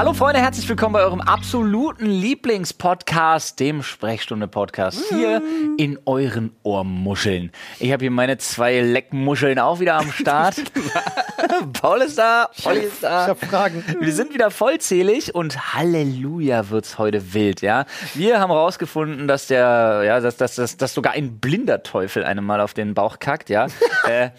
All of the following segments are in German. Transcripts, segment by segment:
Hallo Freunde, herzlich willkommen bei eurem absoluten Lieblingspodcast, dem Sprechstunde-Podcast, hier in euren Ohrmuscheln. Ich habe hier meine zwei Leckmuscheln auch wieder am Start. Paul ist da, Olli ist da. Ich hab Fragen. Wir sind wieder vollzählig und Halleluja wird's heute wild, ja. Wir haben rausgefunden, dass der, ja, dass, dass, dass, dass sogar ein blinder Teufel einem mal auf den Bauch kackt, ja. äh,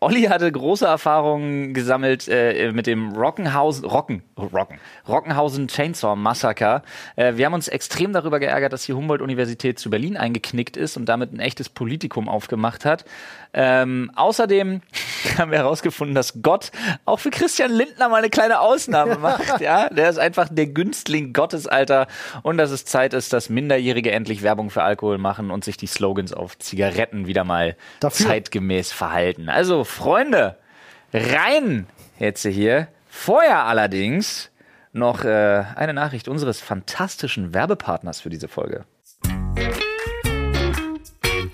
Olli hatte große Erfahrungen gesammelt äh, mit dem Rockenhausen, Rocken, Rocken, Rockenhausen Chainsaw Massaker. Äh, wir haben uns extrem darüber geärgert, dass die Humboldt-Universität zu Berlin eingeknickt ist und damit ein echtes Politikum aufgemacht hat. Ähm, außerdem haben wir herausgefunden, dass Gott auch für Christian Lindner mal eine kleine Ausnahme macht. Ja, der ist einfach der Günstling Gottes, Alter. Und dass es Zeit ist, dass Minderjährige endlich Werbung für Alkohol machen und sich die Slogans auf Zigaretten wieder mal Dafür. zeitgemäß verhalten. Also, Freunde, rein jetzt hier. Vorher allerdings noch äh, eine Nachricht unseres fantastischen Werbepartners für diese Folge.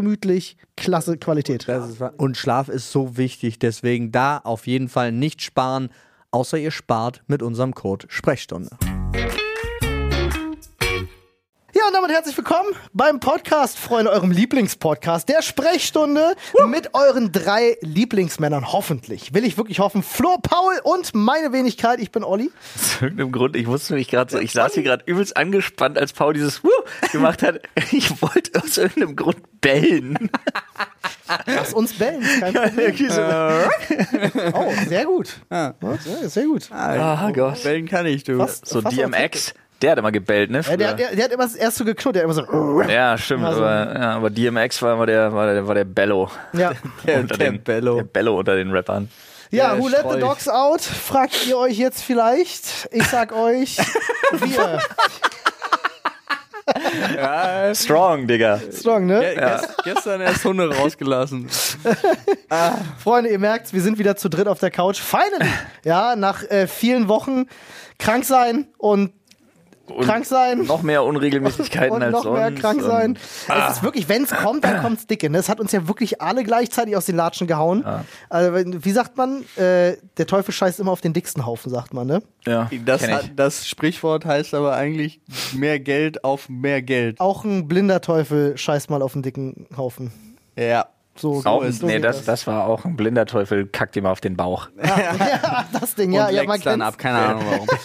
gemütlich, klasse Qualität. Ist und Schlaf ist so wichtig, deswegen da auf jeden Fall nicht sparen, außer ihr spart mit unserem Code Sprechstunde. Ja, und damit herzlich willkommen beim Podcast, Freunde, eurem Lieblingspodcast, der Sprechstunde mit euren drei Lieblingsmännern. Hoffentlich. Will ich wirklich hoffen. Flo, Paul und meine Wenigkeit. Ich bin Olli. Aus irgendeinem Grund, ich wusste mich gerade so, ich saß hier gerade übelst angespannt, als Paul dieses Wuh gemacht hat. Ich wollte aus irgendeinem Grund bellen. Lass uns bellen. Kein Problem. Oh, sehr gut. Ja, sehr, sehr gut. Ah Gott. Bellen kann ich, du. Fast- So fast DMX, der hat immer gebellt, ne? Ja, der, der, der hat immer erst so geknurrt, der hat immer so. Ja, stimmt, Also- aber, ja, aber DMX war immer der, war der, war der Bello. Ja, Der, unter der den, Bello. Der Bello unter den Rappern. ja who let the dogs out? Fragt ihr euch jetzt vielleicht. Ich sag euch, wir. Strong, Digga. Strong, ne? Ja, gest, gestern erst Hunde rausgelassen. Freunde, ihr merkt, wir sind wieder zu dritt auf der Couch. Finally! Ja, nach äh, vielen Wochen krank sein und, Und krank sein. Noch mehr Unregelmäßigkeiten und als noch sonst. mehr krank sein. Und, Es ist wirklich, wenn es kommt, dann kommt's dicke. Ne? Es hat uns ja wirklich alle gleichzeitig aus den Latschen gehauen. Also, wenn- wie sagt man? Äh, der Teufel scheißt immer auf den dicksten Haufen, sagt man, ne? ja, Das, kenn ich. hat, das Sprichwort heißt aber eigentlich mehr Geld auf mehr Geld. Auch ein blinder Teufel scheißt mal auf den dicken Haufen. Ja. So, so nee, das, das war auch ein blinder Teufel, kackt ihm auf den Bauch. ja, das Ding, ja, und ja, man dann ab, keine Ahnung warum.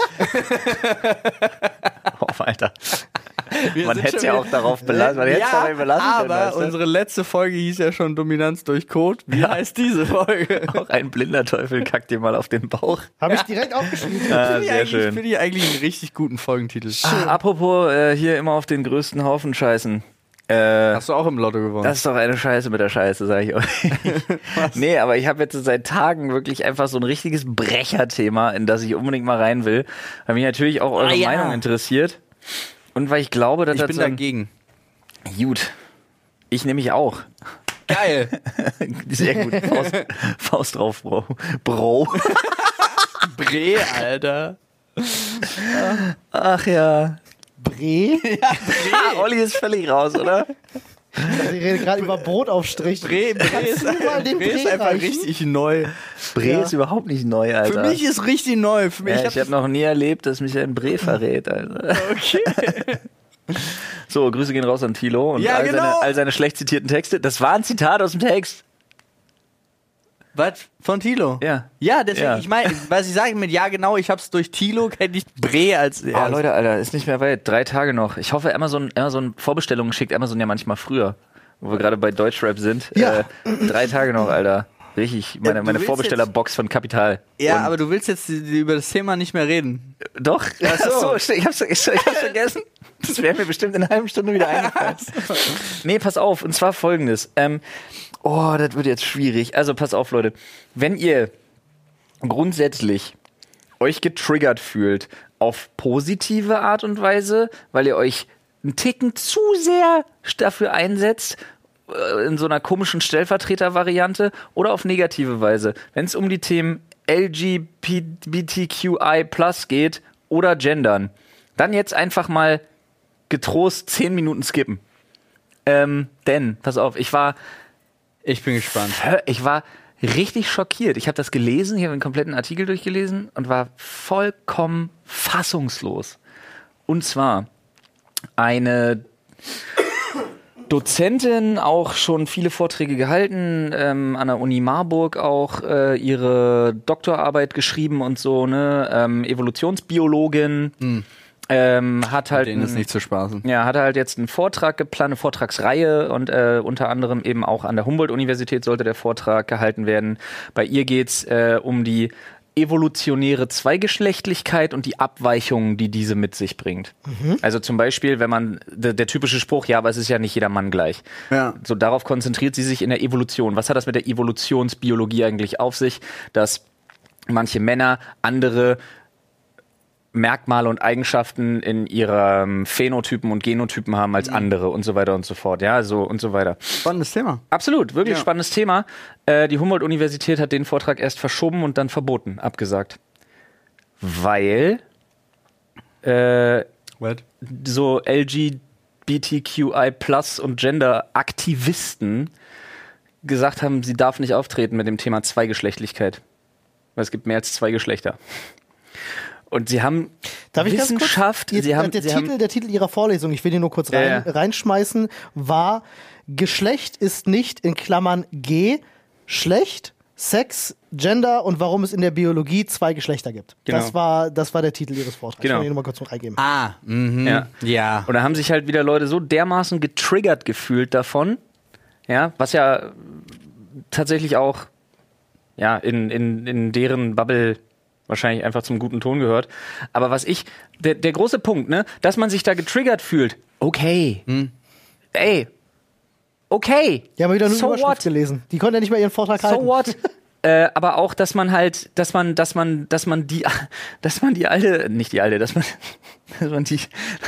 Oh, Alter. Wir Man sind hätte ja auch darauf belassen. Man hätte es ja, dabei belassen können, aber weißt du? unsere letzte Folge hieß ja schon Dominanz durch Code. Wie heißt diese Folge? Auch ein blinder Teufel kackt dir mal auf den Bauch. Habe ich direkt aufgeschrieben. Ah, Finde ich sehr schön. Finde ich eigentlich einen richtig guten Folgentitel. Ah, apropos, äh, hier immer auf den größten Haufen scheißen. Äh, Hast du auch im Lotto gewonnen? das ist doch eine Scheiße mit der Scheiße, sag ich euch. nee, aber ich habe jetzt seit Tagen wirklich einfach so ein richtiges Brecherthema, in das ich unbedingt mal rein will, weil mich natürlich auch eure Ah, ja. Meinung interessiert. Und weil ich glaube, dass ich das bin so dagegen. Gut. Ich nämlich auch. Geil. Sehr gut. Faust, Faust drauf, Bro. Bro. Bre, Alter. Ach ja. Bre? Ah, Olli ist völlig raus, oder? Ich rede gerade über Brotaufstrich. Bre, Bre ist, mal den Bre ist Bre einfach reichen? richtig neu. Bre Ja. ist überhaupt nicht neu, Alter. Für mich ist richtig neu. Für mich, ja, ich ich habe noch nie erlebt, dass mich ein Bre verrät, Alter. okay. So, Grüße gehen raus an Tilo und Ja, all, genau. seine, all seine schlecht zitierten Texte. Das war ein Zitat aus dem Text. Was? Von Tilo? Ja. Ja, deswegen, Ja. ich meine, was ich sage mit ja genau, ich hab's durch Tilo, kenne ich Bre als Ah, Leute, Alter, ist nicht mehr weit. Drei Tage noch. Ich hoffe, Amazon, Amazon Vorbestellungen schickt Amazon ja manchmal früher. Wo wir gerade bei Deutschrap sind. Ja. Äh, drei Tage noch, Alter. Richtig, meine, meine Vorbestellerbox von Kapital. Ja, Und- aber du willst jetzt über das Thema nicht mehr reden. Doch. Ach so. so, ich hab's, ich, ich hab's vergessen. Das wäre mir bestimmt in einer halben Stunde wieder eingefallen. nee, pass auf. Und zwar folgendes. Ähm, oh, das wird jetzt schwierig. Also pass auf, Leute. Wenn ihr grundsätzlich euch getriggert fühlt auf positive Art und Weise, weil ihr euch einen Ticken zu sehr dafür einsetzt, äh, in so einer komischen Stellvertreter-Variante oder auf negative Weise. Wenn es um die Themen LGBTQI geht oder Gendern, dann jetzt einfach mal getrost 10 Minuten skippen. Ähm, denn, pass auf, ich war Ich bin gespannt. Ich war richtig schockiert. Ich habe das gelesen, ich habe den kompletten Artikel durchgelesen und war vollkommen fassungslos. Und zwar eine Dozentin, auch schon viele Vorträge gehalten, ähm, an der Uni Marburg auch äh, ihre Doktorarbeit geschrieben und so, ne? Ähm, Evolutionsbiologin. Ähm, hat halt Denen ist nicht zu spaßen. ja, hat halt jetzt einen Vortrag geplant, eine Vortragsreihe und äh, unter anderem eben auch an der Humboldt-Universität sollte der Vortrag gehalten werden. Bei ihr geht's äh, um die evolutionäre Zweigeschlechtlichkeit und die Abweichungen, die diese mit sich bringt. Also zum Beispiel, wenn man der, der typische Spruch, ja, aber es ist ja nicht jeder Mann gleich. Ja. So darauf konzentriert sie sich in der Evolution. Was hat das mit der Evolutionsbiologie eigentlich auf sich, dass manche Männer andere Merkmale und Eigenschaften in ihrem Phänotypen und Genotypen haben als andere und so weiter und so fort. Ja, so und so weiter. Spannendes Thema. Absolut, wirklich Ja. spannendes Thema. Äh, die Humboldt-Universität hat den Vortrag erst verschoben und dann verboten, abgesagt. Weil äh, What? so LGBTQI Plus und Gender-Aktivisten gesagt haben, sie darf nicht auftreten mit dem Thema Zweigeschlechtlichkeit. Weil es gibt mehr als zwei Geschlechter. Und sie haben Darf ich ganz kurz? Wissenschaft, Jetzt, sie haben, der, sie Titel, haben der Titel Ihrer Vorlesung, ich will ihn nur kurz Ja, rein, ja. reinschmeißen, war Geschlecht ist nicht in Klammern G, schlecht, Sex, Gender und warum es in der Biologie zwei Geschlechter gibt. Genau. Das, war, das war der Titel Ihres Vortrags. Genau. Ich will ihn nur mal kurz noch reingeben. Ah, mhm. Ja. Ja. Und da haben sich halt wieder Leute so dermaßen getriggert gefühlt davon, ja, was ja tatsächlich auch ja, in, in, in deren Bubble wahrscheinlich einfach zum guten Ton gehört. Aber was ich, der, der große Punkt, ne, dass man sich da getriggert fühlt, okay. Ey, okay. Die haben wieder nur so Überschrift what? gelesen. Die konnten ja nicht mal ihren Vortrag halten. So what? Äh, aber auch, dass man halt, dass man, dass man, dass man die, dass man die alte, nicht die alte, dass man, dass man die,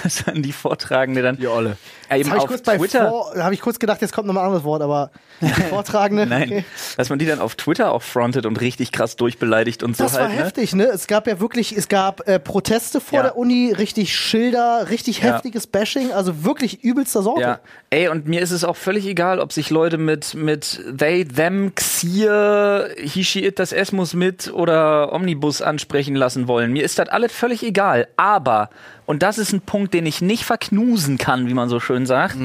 dass man die Vortragende dann Die Olle. äh, eben Das habe ich auf kurz bei Twitter, habe ich kurz gedacht, jetzt kommt nochmal ein anderes Wort, aber die Vortragende. nein, okay. dass man die dann auf Twitter auch frontet und richtig krass durchbeleidigt und so Das halt. war ne? heftig, ne? Es gab ja wirklich, es gab äh, Proteste vor Ja. der Uni, richtig Schilder, richtig Ja. heftiges Bashing, also wirklich übelster Sorte. Ja, ey, und mir ist es auch völlig egal, ob sich Leute mit, mit they, them, Xier, he, she, it, das S muss mit oder Omnibus ansprechen lassen wollen. Mir ist das alles völlig egal. Aber, und das ist ein Punkt, den ich nicht verknusen kann, wie man so schön sagt,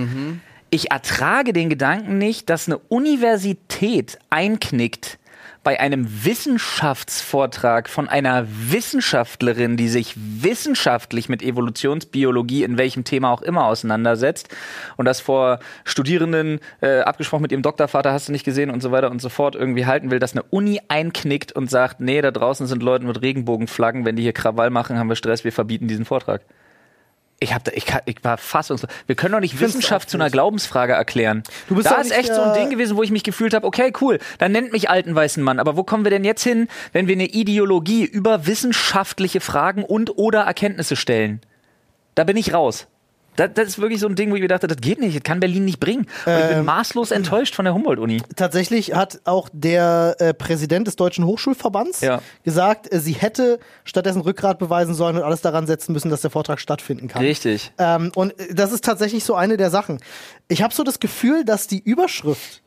ich ertrage den Gedanken nicht, dass eine Universität einknickt bei einem Wissenschaftsvortrag von einer Wissenschaftlerin, die sich wissenschaftlich mit Evolutionsbiologie in welchem Thema auch immer auseinandersetzt und das vor Studierenden, äh, abgesprochen mit ihrem Doktorvater, hast du nicht gesehen und so weiter und so fort, irgendwie halten will, dass eine Uni einknickt und sagt, nee, da draußen sind Leute mit Regenbogenflaggen, wenn die hier Krawall machen, haben wir Stress, wir verbieten diesen Vortrag. Ich, hab da, ich, ich war fassungslos. Wir können doch nicht Wissenschaft zu einer. Glaubensfrage erklären. Du bist da ist echt so ein Ding gewesen, wo ich mich gefühlt habe, okay, cool, dann nennt mich alten weißen Mann. Aber wo kommen wir denn jetzt hin, wenn wir eine Ideologie über wissenschaftliche Fragen und oder Erkenntnisse stellen? Da bin ich raus. Das, das ist wirklich so ein Ding, wo ich mir dachte, das geht nicht, das kann Berlin nicht bringen. Und ich Ähm. bin maßlos enttäuscht von der Humboldt-Uni. Tatsächlich hat auch der äh, Präsident des Deutschen Hochschulverbands Ja. gesagt, äh, sie hätte stattdessen Rückgrat beweisen sollen und alles daran setzen müssen, dass der Vortrag stattfinden kann. Richtig. Ähm, und äh, das ist tatsächlich so eine der Sachen. Ich habe so das Gefühl, dass die Überschrift,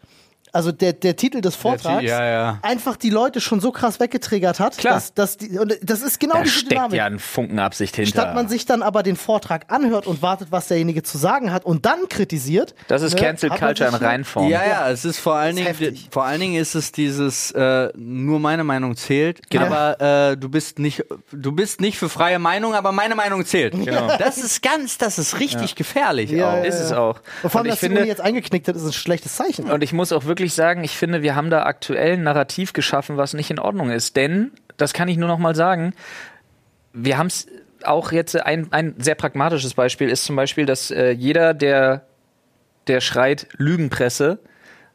also der, der Titel des Vortrags, ja, ja. einfach die Leute schon so krass weggetriggert hat, Klar. dass, dass die, und das ist genau Da diese steckt Dynamik. ja ein Funken Absicht hinter. Statt man sich dann aber den Vortrag anhört und wartet, was derjenige zu sagen hat und dann kritisiert. das ist ne, Cancel Culture in Reinform. Ja, ja, es ist vor allen, ist Dingen, vor allen Dingen ist es dieses äh, nur meine Meinung zählt, Genau. aber äh, du bist nicht du bist nicht für freie Meinung, aber meine Meinung zählt. Genau. Das ist ganz, das ist richtig gefährlich. Ja, auch. Ist es auch. Und vor allem, Und ich dass finde- jetzt eingeknickt hat, ist ein schlechtes Zeichen. Und ich muss auch wirklich wirklich sagen, ich finde, wir haben da aktuell ein Narrativ geschaffen, was nicht in Ordnung ist. Denn, das kann ich nur noch mal sagen, wir haben es auch jetzt, ein, ein sehr pragmatisches Beispiel ist zum Beispiel, dass äh, jeder, der, der schreit Lügenpresse,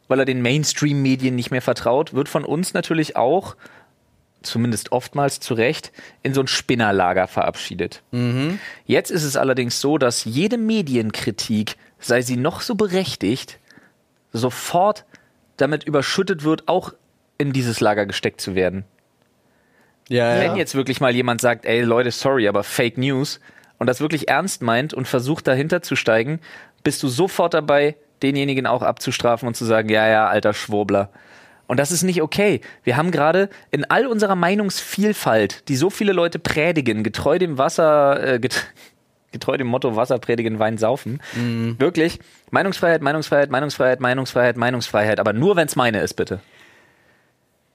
weil er den Mainstream-Medien nicht mehr vertraut, wird von uns natürlich auch, zumindest oftmals zu Recht, in so ein Spinnerlager verabschiedet. Jetzt ist es allerdings so, dass jede Medienkritik, sei sie noch so berechtigt, sofort damit überschüttet wird, auch in dieses Lager gesteckt zu werden. Ja, Wenn jetzt wirklich mal jemand sagt, ey Leute, sorry, aber Fake News und das wirklich ernst meint und versucht dahinter zu steigen, bist du sofort dabei, denjenigen auch abzustrafen und zu sagen, ja, ja, alter Schwurbler. Und das ist nicht okay. Wir haben gerade in all unserer Meinungsvielfalt, die so viele Leute predigen, getreu dem Wasser, äh, get getreu dem Motto Wasser predigen, Wein saufen, wirklich Meinungsfreiheit, Meinungsfreiheit, Meinungsfreiheit, Meinungsfreiheit, Meinungsfreiheit, aber nur, wenn es meine ist, bitte.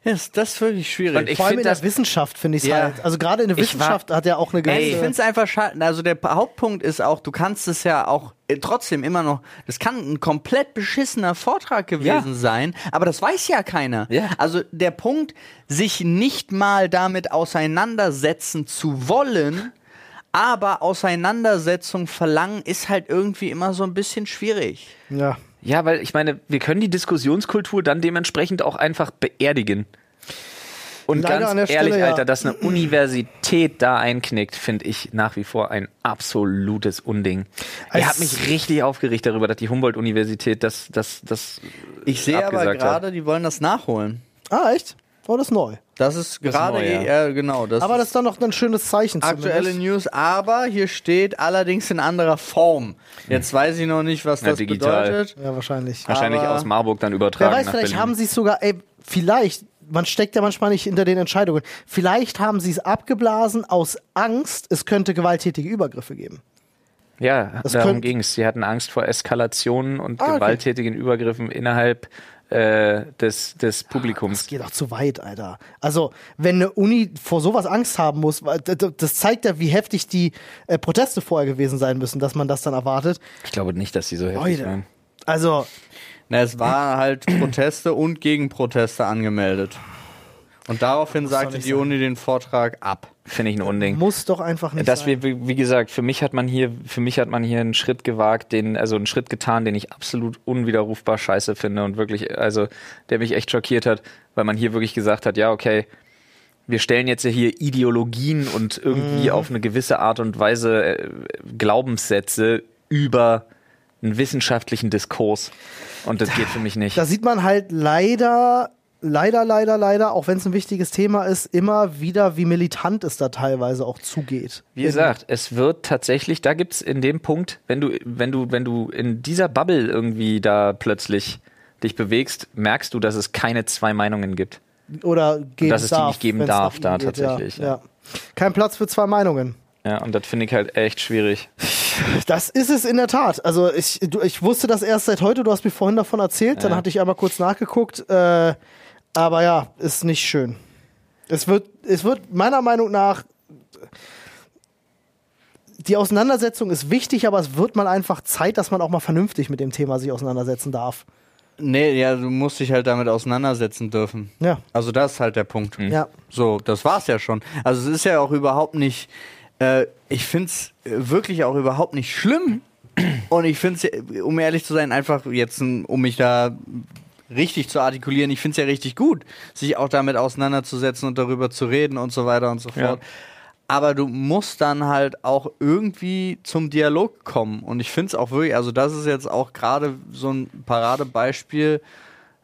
Ja, ist das ist wirklich schwierig. Und ich Vor allem in der das- Wissenschaft finde ich es Ja. halt. Also gerade in der Ich war- Wissenschaft hat er auch eine gewisse. Ey, ich finde es einfach schade. Also der Hauptpunkt ist auch, du kannst es ja auch äh, trotzdem immer noch, das kann ein komplett beschissener Vortrag gewesen Ja. sein, aber das weiß ja keiner. Ja. Also der Punkt, sich nicht mal damit auseinandersetzen zu wollen, aber Auseinandersetzung verlangen, ist halt irgendwie immer so ein bisschen schwierig. ja. Ja, weil ich meine, wir können die Diskussionskultur dann dementsprechend auch einfach beerdigen. Und Leider ganz ehrlich, Stelle, ja. Alter, dass eine Universität da einknickt, finde ich nach wie vor ein absolutes Unding. Ich habe mich richtig aufgeregt darüber, dass die Humboldt-Universität das, das, das Ich sehe aber hat. gerade, die wollen das nachholen. Ah, echt? Oh, das ist neu. Das ist gerade, neu, ja. ja. genau. Das Aber das ist dann noch ein schönes Zeichen aktuelle zumindest. News, aber hier steht allerdings in anderer Form. Jetzt weiß ich noch nicht, was Ja, das digital. bedeutet. Ja, wahrscheinlich. wahrscheinlich aber- aus Marburg dann Wer übertragen weiß, nach vielleicht Berlin. haben sie es sogar, ey, vielleicht, man steckt ja manchmal nicht hinter den Entscheidungen. Vielleicht haben sie es abgeblasen aus Angst, es könnte gewalttätige Übergriffe geben. ja, Das darum ging es. Sie hatten Angst vor Eskalationen und Ah, okay. gewalttätigen Übergriffen innerhalb äh, des, des Das Publikums. geht doch zu weit, Alter. Also, wenn eine Uni vor sowas Angst haben muss, das zeigt ja, wie heftig die äh, Proteste vorher gewesen sein müssen, dass man das dann erwartet. Ich glaube nicht, dass sie so heftig Leute. waren. Also, Na, es waren halt Proteste und Gegenproteste angemeldet. Und daraufhin sagte die sein? Uni den Vortrag ab. Finde ich ein Unding. muss doch einfach nicht Das sein. wir, wie gesagt, für mich hat man hier, für mich hat man hier einen Schritt gewagt, den, also einen Schritt getan, den ich absolut unwiderrufbar scheiße finde und wirklich, also der mich echt schockiert hat, weil man hier wirklich gesagt hat, ja, okay, wir stellen jetzt hier Ideologien und irgendwie auf eine gewisse Art und Weise äh, Glaubenssätze über einen wissenschaftlichen Diskurs. Und das geht für mich nicht. Da sieht man halt leider, leider, leider, leider, auch wenn es ein wichtiges Thema ist, immer wieder, wie militant es da teilweise auch zugeht. Wie gesagt, es wird tatsächlich, da gibt's in dem Punkt, wenn du, wenn du, wenn du in dieser Bubble irgendwie da plötzlich dich bewegst, merkst du, dass es keine zwei Meinungen gibt. Oder geben dass es die darf, nicht geben darf da geht, tatsächlich, Ja, ja. Kein Platz für zwei Meinungen. Ja, und das finde ich halt echt schwierig. Das ist es in der Tat. Also ich, du, ich wusste das erst seit heute, du hast mir vorhin davon erzählt, dann Ja. hatte ich einmal kurz nachgeguckt. Äh, aber ja, ist nicht schön. Es wird, es wird meiner Meinung nach. Die Auseinandersetzung ist wichtig, aber es wird mal einfach Zeit, dass man auch mal vernünftig mit dem Thema sich auseinandersetzen darf. Nee, ja, du musst dich halt damit auseinandersetzen dürfen. Ja, Also das ist halt der Punkt. ja. So, das war's ja schon. Also es ist ja auch überhaupt nicht, äh, ich find's äh, wirklich auch überhaupt nicht schlimm. Und ich find's, ja, um ehrlich zu sein, einfach jetzt, um mich da richtig zu artikulieren, ich find's ja richtig gut, sich auch damit auseinanderzusetzen und darüber zu reden und so weiter und so Ja. fort. Aber du musst dann halt auch irgendwie zum Dialog kommen. Und ich find's auch wirklich, also das ist jetzt auch gerade so ein Paradebeispiel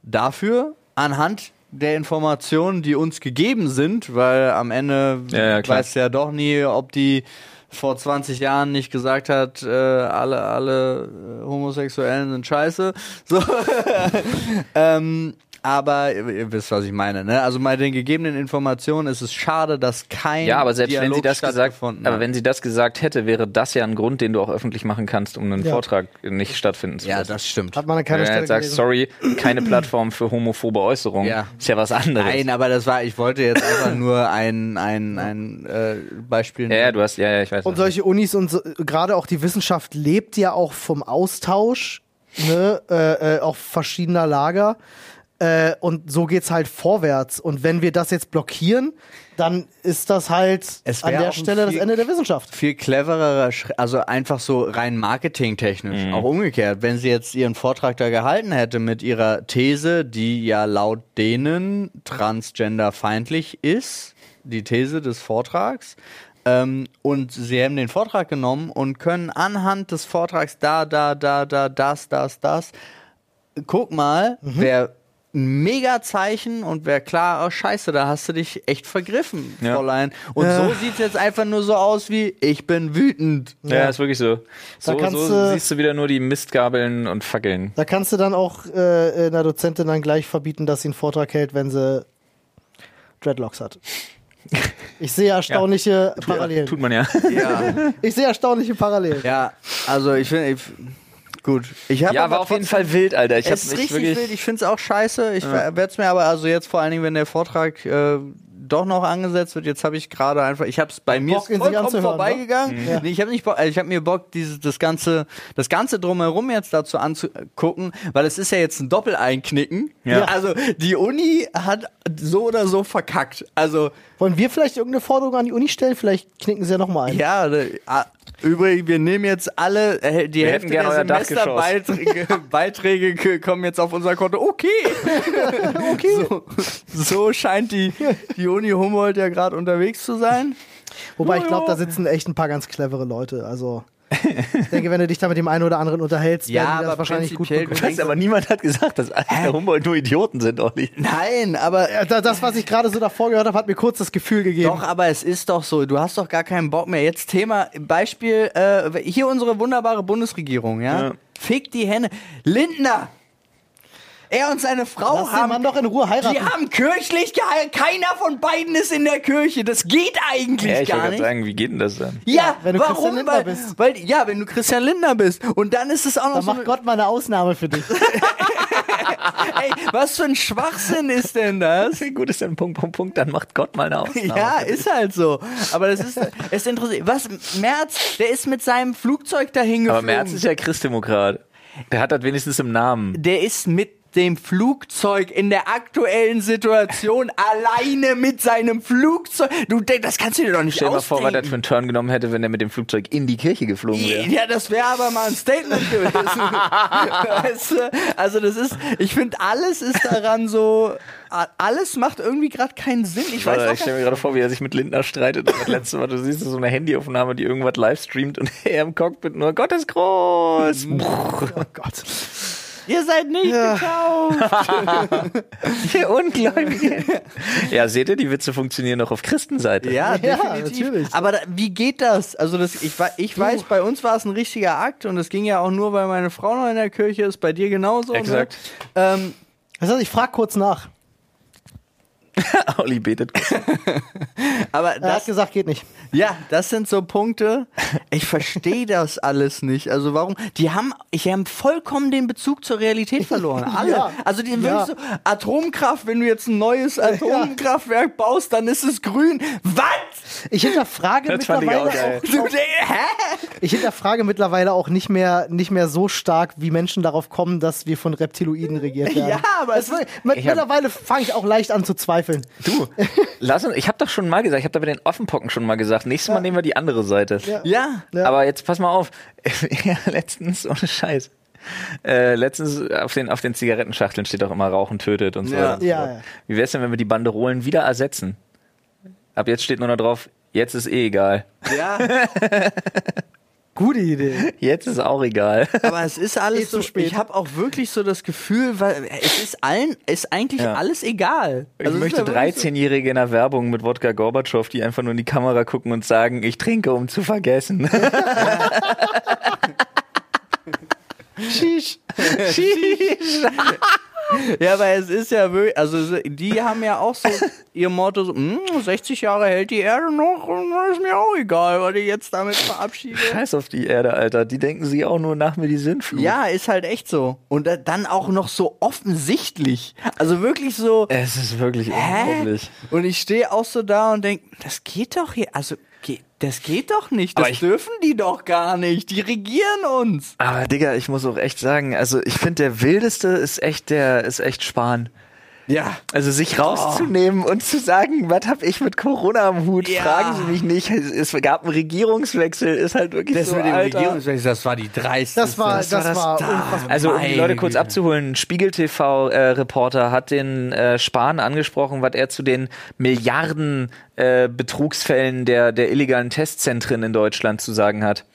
dafür, anhand der Informationen, die uns gegeben sind, weil am Ende Ja, ja, du ja doch nie, ob die vor 20 Jahren nicht gesagt hat, äh, alle, alle äh, Homosexuellen sind scheiße. So. ähm, aber ihr, ihr wisst, was ich meine. Ne? Also bei den gegebenen Informationen ist es schade, dass kein Ja, aber selbst wenn Dialog sie das gesagt, aber wenn sie das gesagt hätte, wäre das ja ein Grund, den du auch öffentlich machen kannst, um einen Ja. Vortrag nicht stattfinden zu ja, lassen. das stimmt. Hat man an Wenn keiner Stelle jetzt sagst, sorry, keine Plattform für homophobe Äußerungen, Ja. ist ja was anderes. Nein, aber das war, ich wollte jetzt einfach nur ein, ein, ein äh, Beispiel ja, ja, du hast, ja, ja, ich weiß. Und solche Unis und so, gerade auch die Wissenschaft lebt ja auch vom Austausch, ne, äh, äh, auch verschiedener Lager. Äh, und so geht's halt vorwärts. Und wenn wir das jetzt blockieren, dann ist das halt Es an der Stelle das Ende der Wissenschaft. viel clevererer Schritt, also einfach so rein marketingtechnisch, auch umgekehrt. Wenn sie jetzt ihren Vortrag da gehalten hätte mit ihrer These, die ja laut denen transgenderfeindlich ist, die These des Vortrags, ähm, und sie haben den Vortrag genommen und können anhand des Vortrags da, da, da, da, das, das, das, guck mal, wer ein Mega-Zeichen und wer klar, oh scheiße, da hast du dich echt vergriffen, Ja. Fräulein. Und Ja. so sieht's jetzt einfach nur so aus wie, ich bin wütend. Ja, ist wirklich so. So, kannst so du- siehst du wieder nur die Mistgabeln und Fackeln. Da kannst du dann auch äh, einer Dozentin dann gleich verbieten, dass sie einen Vortrag hält, wenn sie Dreadlocks hat. Ich sehe erstaunliche Parallelen. Tut man ja. Ja, Ich sehe erstaunliche Parallelen. ja also ich finde, gut. Ich hab Ja, aber war auf jeden Fall wild, Alter. Ich es ist richtig wirklich. wild. Ich finde es auch scheiße. Ich werde es mir aber also jetzt vor allen Dingen, wenn der Vortrag äh, doch noch angesetzt wird, jetzt habe ich gerade einfach, ich habe es bei mir Bock, vollkommen anzuhören, vorbeigegangen. ne? Nee, ich habe nicht Bock, also ich habe mir Bock, dieses das ganze, das ganze drumherum jetzt dazu anzugucken, weil es ist ja jetzt ein Doppeleinknicken. Ja. Also die Uni hat so oder so verkackt. Also Wollen wir vielleicht irgendeine Forderung an die Uni stellen? Vielleicht knicken sie ja nochmal ein. ja, äh, übrigens, wir nehmen jetzt alle, äh, die Wir hätten Hälfte gerne der euer Dachgeschoss. Semesterbeiträge Beiträge kommen jetzt auf unser Konto. Okay. okay. So, so scheint die, die Uni Humboldt ja gerade unterwegs zu sein. Wobei ich glaube, da sitzen echt ein paar ganz clevere Leute. Also ich denke, wenn du dich da mit dem einen oder anderen unterhältst, Ja, werden die das wahrscheinlich gut. Weißt, aber niemand hat gesagt, dass alle der Humboldt nur Idioten sind, Olli. Nein, aber Das, was ich gerade so davor gehört habe, hat mir kurz das Gefühl gegeben. Doch, aber es ist doch so, du hast doch gar keinen Bock mehr. Jetzt Thema, Beispiel, äh, hier unsere wunderbare Bundesregierung, ja? Ja. Fick die Hände. Lindner! Er und seine Frau Lass den haben Mann doch in Ruhe heiraten. Die haben kirchlich geheiratet. Keiner von beiden ist in der Kirche. Das geht eigentlich Ja, ich gar wollte nicht. gerade sagen, wie geht denn das dann? ja, wenn du warum? Christian Lindner weil, bist. Weil, ja, wenn du Christian Lindner bist. Und dann ist es auch noch Da so. macht Gott mal eine Ausnahme für dich. Ey, was für ein Schwachsinn ist denn das? Wie gut ist denn Punkt, Punkt, Punkt, dann macht Gott mal eine Ausnahme. Ja, ist halt so. Aber das ist, es interessiert. Was, Merz, der ist mit seinem Flugzeug dahin Aber geflogen. Merz ist ja Christdemokrat. Der hat das wenigstens im Namen. der ist mit dem Flugzeug in der aktuellen Situation alleine mit seinem Flugzeug. Du, das kannst du dir doch nicht Stell dir mal vor, was das für einen Turn genommen hätte, wenn er mit dem Flugzeug in die Kirche geflogen wäre. Ja, das wäre aber mal ein Statement gewesen. weißt du? Also das ist, ich finde, alles ist daran so, alles macht irgendwie gerade keinen Sinn. Ich weiß auch ich stelle mir gerade vor, wie er sich mit Lindner streitet. Das letzte Mal, du siehst so eine Handyaufnahme, die irgendwas live streamt und er im Cockpit nur, Gott ist groß. oh Gott. Ihr seid nicht gekauft. Ihr Ungläubige. ja, seht ihr, die Witze funktionieren noch auf Christenseite. Ja, Ja, definitiv. natürlich. Aber da, wie geht das? Also das, ich, ich weiß, bei uns war es ein richtiger Akt und es ging ja auch nur, weil meine Frau noch in der Kirche ist, bei dir genauso. Exakt. Ne? Ähm, Das heißt, ich frage kurz nach. Olli betet. aber Er hat das, gesagt, geht nicht. ja, das sind so Punkte. Ich verstehe das alles nicht. Also warum? Die haben, ich haben vollkommen den Bezug zur Realität verloren. Alle. Ja. Also die Ja. wirklich so Atomkraft. Wenn du jetzt ein neues Atomkraftwerk baust, dann ist es grün. Was? Ich hinterfrage Das fand ich auch mittlerweile geil. Du, hä? Ich hinterfrage mittlerweile auch nicht mehr, nicht mehr so stark, wie Menschen darauf kommen, dass wir von Reptiloiden regiert werden. Ja, aber es mit, mittlerweile fange ich auch leicht an zu zweifeln. Du, lass uns, ich habe doch schon mal gesagt, ich habe da bei den Offenpocken schon mal gesagt, nächstes Mal nehmen wir die andere Seite. ja. Ja. Aber jetzt pass mal auf. ja, letztens, ohne Scheiß. Äh, letztens auf den, auf den Zigarettenschachteln steht auch immer Rauchen tötet und so Ja. und so ja. Wie wär's denn, wenn wir die Banderolen wieder ersetzen? Ab jetzt steht nur noch drauf, jetzt ist eh egal. Ja. Gute Idee. Jetzt ist auch egal. Aber es ist alles zu so spät. Ich habe auch wirklich so das Gefühl, weil es ist allen, ist eigentlich Ja. alles egal. Ich Also es möchte ist ja wirklich 13-Jährige in der Werbung mit Wodka Gorbatschow, die einfach nur in die Kamera gucken und sagen, ich trinke, um zu vergessen. Sheesh. So, ja, aber es ist ja wirklich, also so- die haben ja auch so ihr Motto, so, "Hm, 60 Jahre hält die Erde noch, und ist mir auch egal, weil ich jetzt damit verabschiede. Scheiß auf die Erde, Alter. Die denken sich auch nur nach mir die Sinnflut. Ja, ist halt echt so. Und da- dann auch noch so offensichtlich. Also wirklich so. Es ist wirklich Hä? unglaublich. Und ich stehe auch so da und denke, das geht doch hier. Also, das geht doch nicht. Das ich- dürfen die doch gar nicht. Die regieren uns. Aber Digga, ich muss auch echt sagen, also ich finde der wildeste ist echt der, ist echt Spahn. Ja. Also sich rauszunehmen und zu sagen, was hab ich mit Corona am Hut? Ja. Fragen Sie mich nicht. Es gab einen Regierungswechsel, ist halt wirklich Das so, mit dem Alter. Regierungswechsel, das war die dreiste. Das war, das, war das war da. unfassbar. Also um die Leute kurz abzuholen, Spiegel TV-Reporter hat den äh, Spahn angesprochen, was er zu den Milliarden äh, Betrugsfällen der, der illegalen Testzentren in Deutschland zu sagen hat.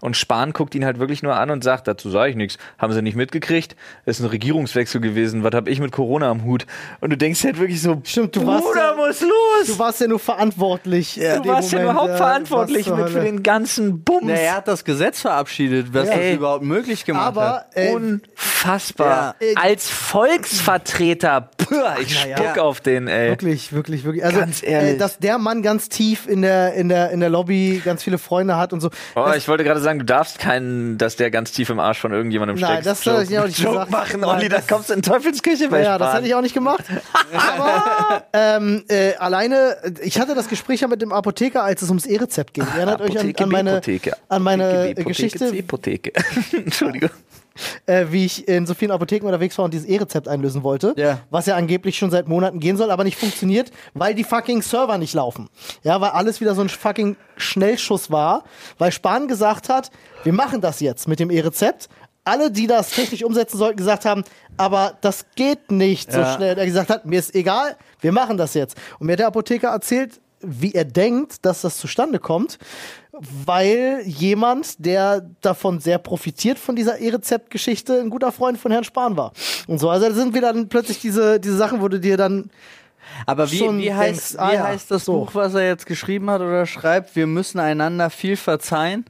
Und Spahn guckt ihn halt wirklich nur an und sagt, dazu sage ich nichts. Haben sie nicht mitgekriegt? Es ist ein Regierungswechsel gewesen. Was habe ich mit Corona am Hut? Und du denkst halt wirklich so, Stimmt, du warst Bruder, ja- muss los! Du warst ja nur verantwortlich. in Du warst ja Moment, überhaupt ja. verantwortlich Was zur mit für den ganzen Bums. Na, er hat das Gesetz verabschiedet, was Ja. das Ey. überhaupt möglich gemacht Aber hat. äh, Unfassbar. Ja. Als Volksvertreter, puh, ich Ja, ja. spuck auf den, ey. Wirklich, wirklich, wirklich. Also, Ganz ehrlich. Äh, dass der Mann ganz tief in der, in der, in der Lobby ganz viele Freunde hat und so. Oh, das, ich wollte gerade sagen, du darfst keinen, dass der ganz tief im Arsch von irgendjemandem Nein, steckt. das hab ich auch nicht Joke gesagt. machen, Nein, Olli, da das- kommst du in Teufelsküche bei ja, das Spahn. hätte ich auch nicht gemacht. Aber ähm, äh, alleine, ich hatte das Gespräch ja mit dem Apotheker, als es ums E-Rezept ging. Erinnert euch an, Apotheke, an meine, an meine Apotheke, äh, Geschichte, C-Apotheke. Entschuldigung. äh, wie ich in so vielen Apotheken unterwegs war und dieses E-Rezept einlösen wollte, Ja. was ja angeblich schon seit Monaten gehen soll, aber nicht funktioniert, weil die fucking Server nicht laufen. Ja, weil alles wieder so ein fucking Schnellschuss war, weil Spahn gesagt hat, wir machen das jetzt mit dem E-Rezept. Alle, die das technisch umsetzen sollten, gesagt haben, aber das geht nicht so Ja. schnell. Er gesagt hat, mir ist egal, wir machen das jetzt. Und mir hat der Apotheker erzählt, wie er denkt, dass das zustande kommt, weil jemand, der davon sehr profitiert von dieser E-Rezept-Geschichte, ein guter Freund von Herrn Spahn war. Und so, also da sind wieder dann plötzlich diese, diese Sachen, wo du dir dann Aber wie, schon wie, heißt, denkst, ah wie ja, heißt das so. Buch, was er jetzt geschrieben hat oder schreibt? Wir müssen einander viel verzeihen.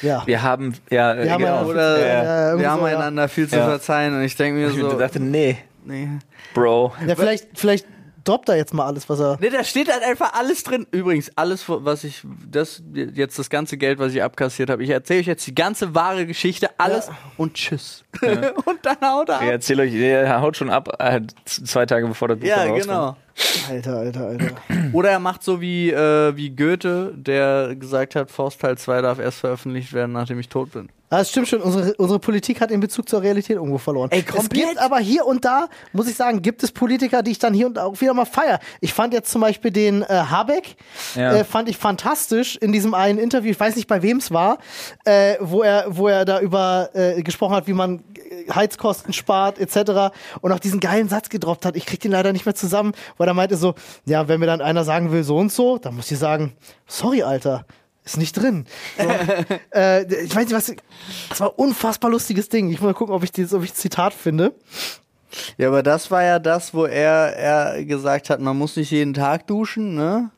ja. Wir haben, ja, Wir haben genau. Oder Ja, ja, wir haben so, ja. einander viel zu Ja. verzeihen. Und ich denke mir ich so. dachte, nee, nee. Bro. ja, vielleicht, vielleicht droppt er jetzt mal alles, was er. Nee, da steht halt einfach alles drin. Übrigens, alles, was ich, das, jetzt das ganze Geld, was ich abkassiert habe, ich erzähle euch jetzt die ganze wahre Geschichte, alles Ja. und tschüss. und dann haut er ab. Ich erzähl euch, der haut schon ab, äh, zwei Tage bevor das Buch Ja, rauskommt. genau. Alter, alter, alter. Oder er macht so wie, äh, wie Goethe, der gesagt hat, Faust Teil 2 darf erst veröffentlicht werden, nachdem ich tot bin. Ah, das stimmt schon, unsere, unsere Politik hat den Bezug zur Realität irgendwo verloren. Ey, Es komplett. gibt aber hier und da, muss ich sagen, gibt es Politiker, die ich dann hier und da auch wieder mal feier. Ich fand jetzt zum Beispiel den äh, Habeck, Ja. äh, fand ich fantastisch in diesem einen Interview, ich weiß nicht, bei wem es war, äh, wo, er, wo er da über äh, gesprochen hat, wie man Heizkosten spart, etc. Und auch diesen geilen Satz gedroppt hat. Ich krieg den leider nicht mehr zusammen, weil er meinte so, ja, wenn mir dann einer sagen will, so und so, dann muss ich sagen, sorry, Alter. Ist nicht drin. So, äh, ich weiß nicht, was. Das war ein unfassbar lustiges Ding. Ich muss mal gucken, ob ich dieses, ob ich das Zitat finde. Ja, aber das war ja das, wo er, er gesagt hat, man muss nicht jeden Tag duschen, ne?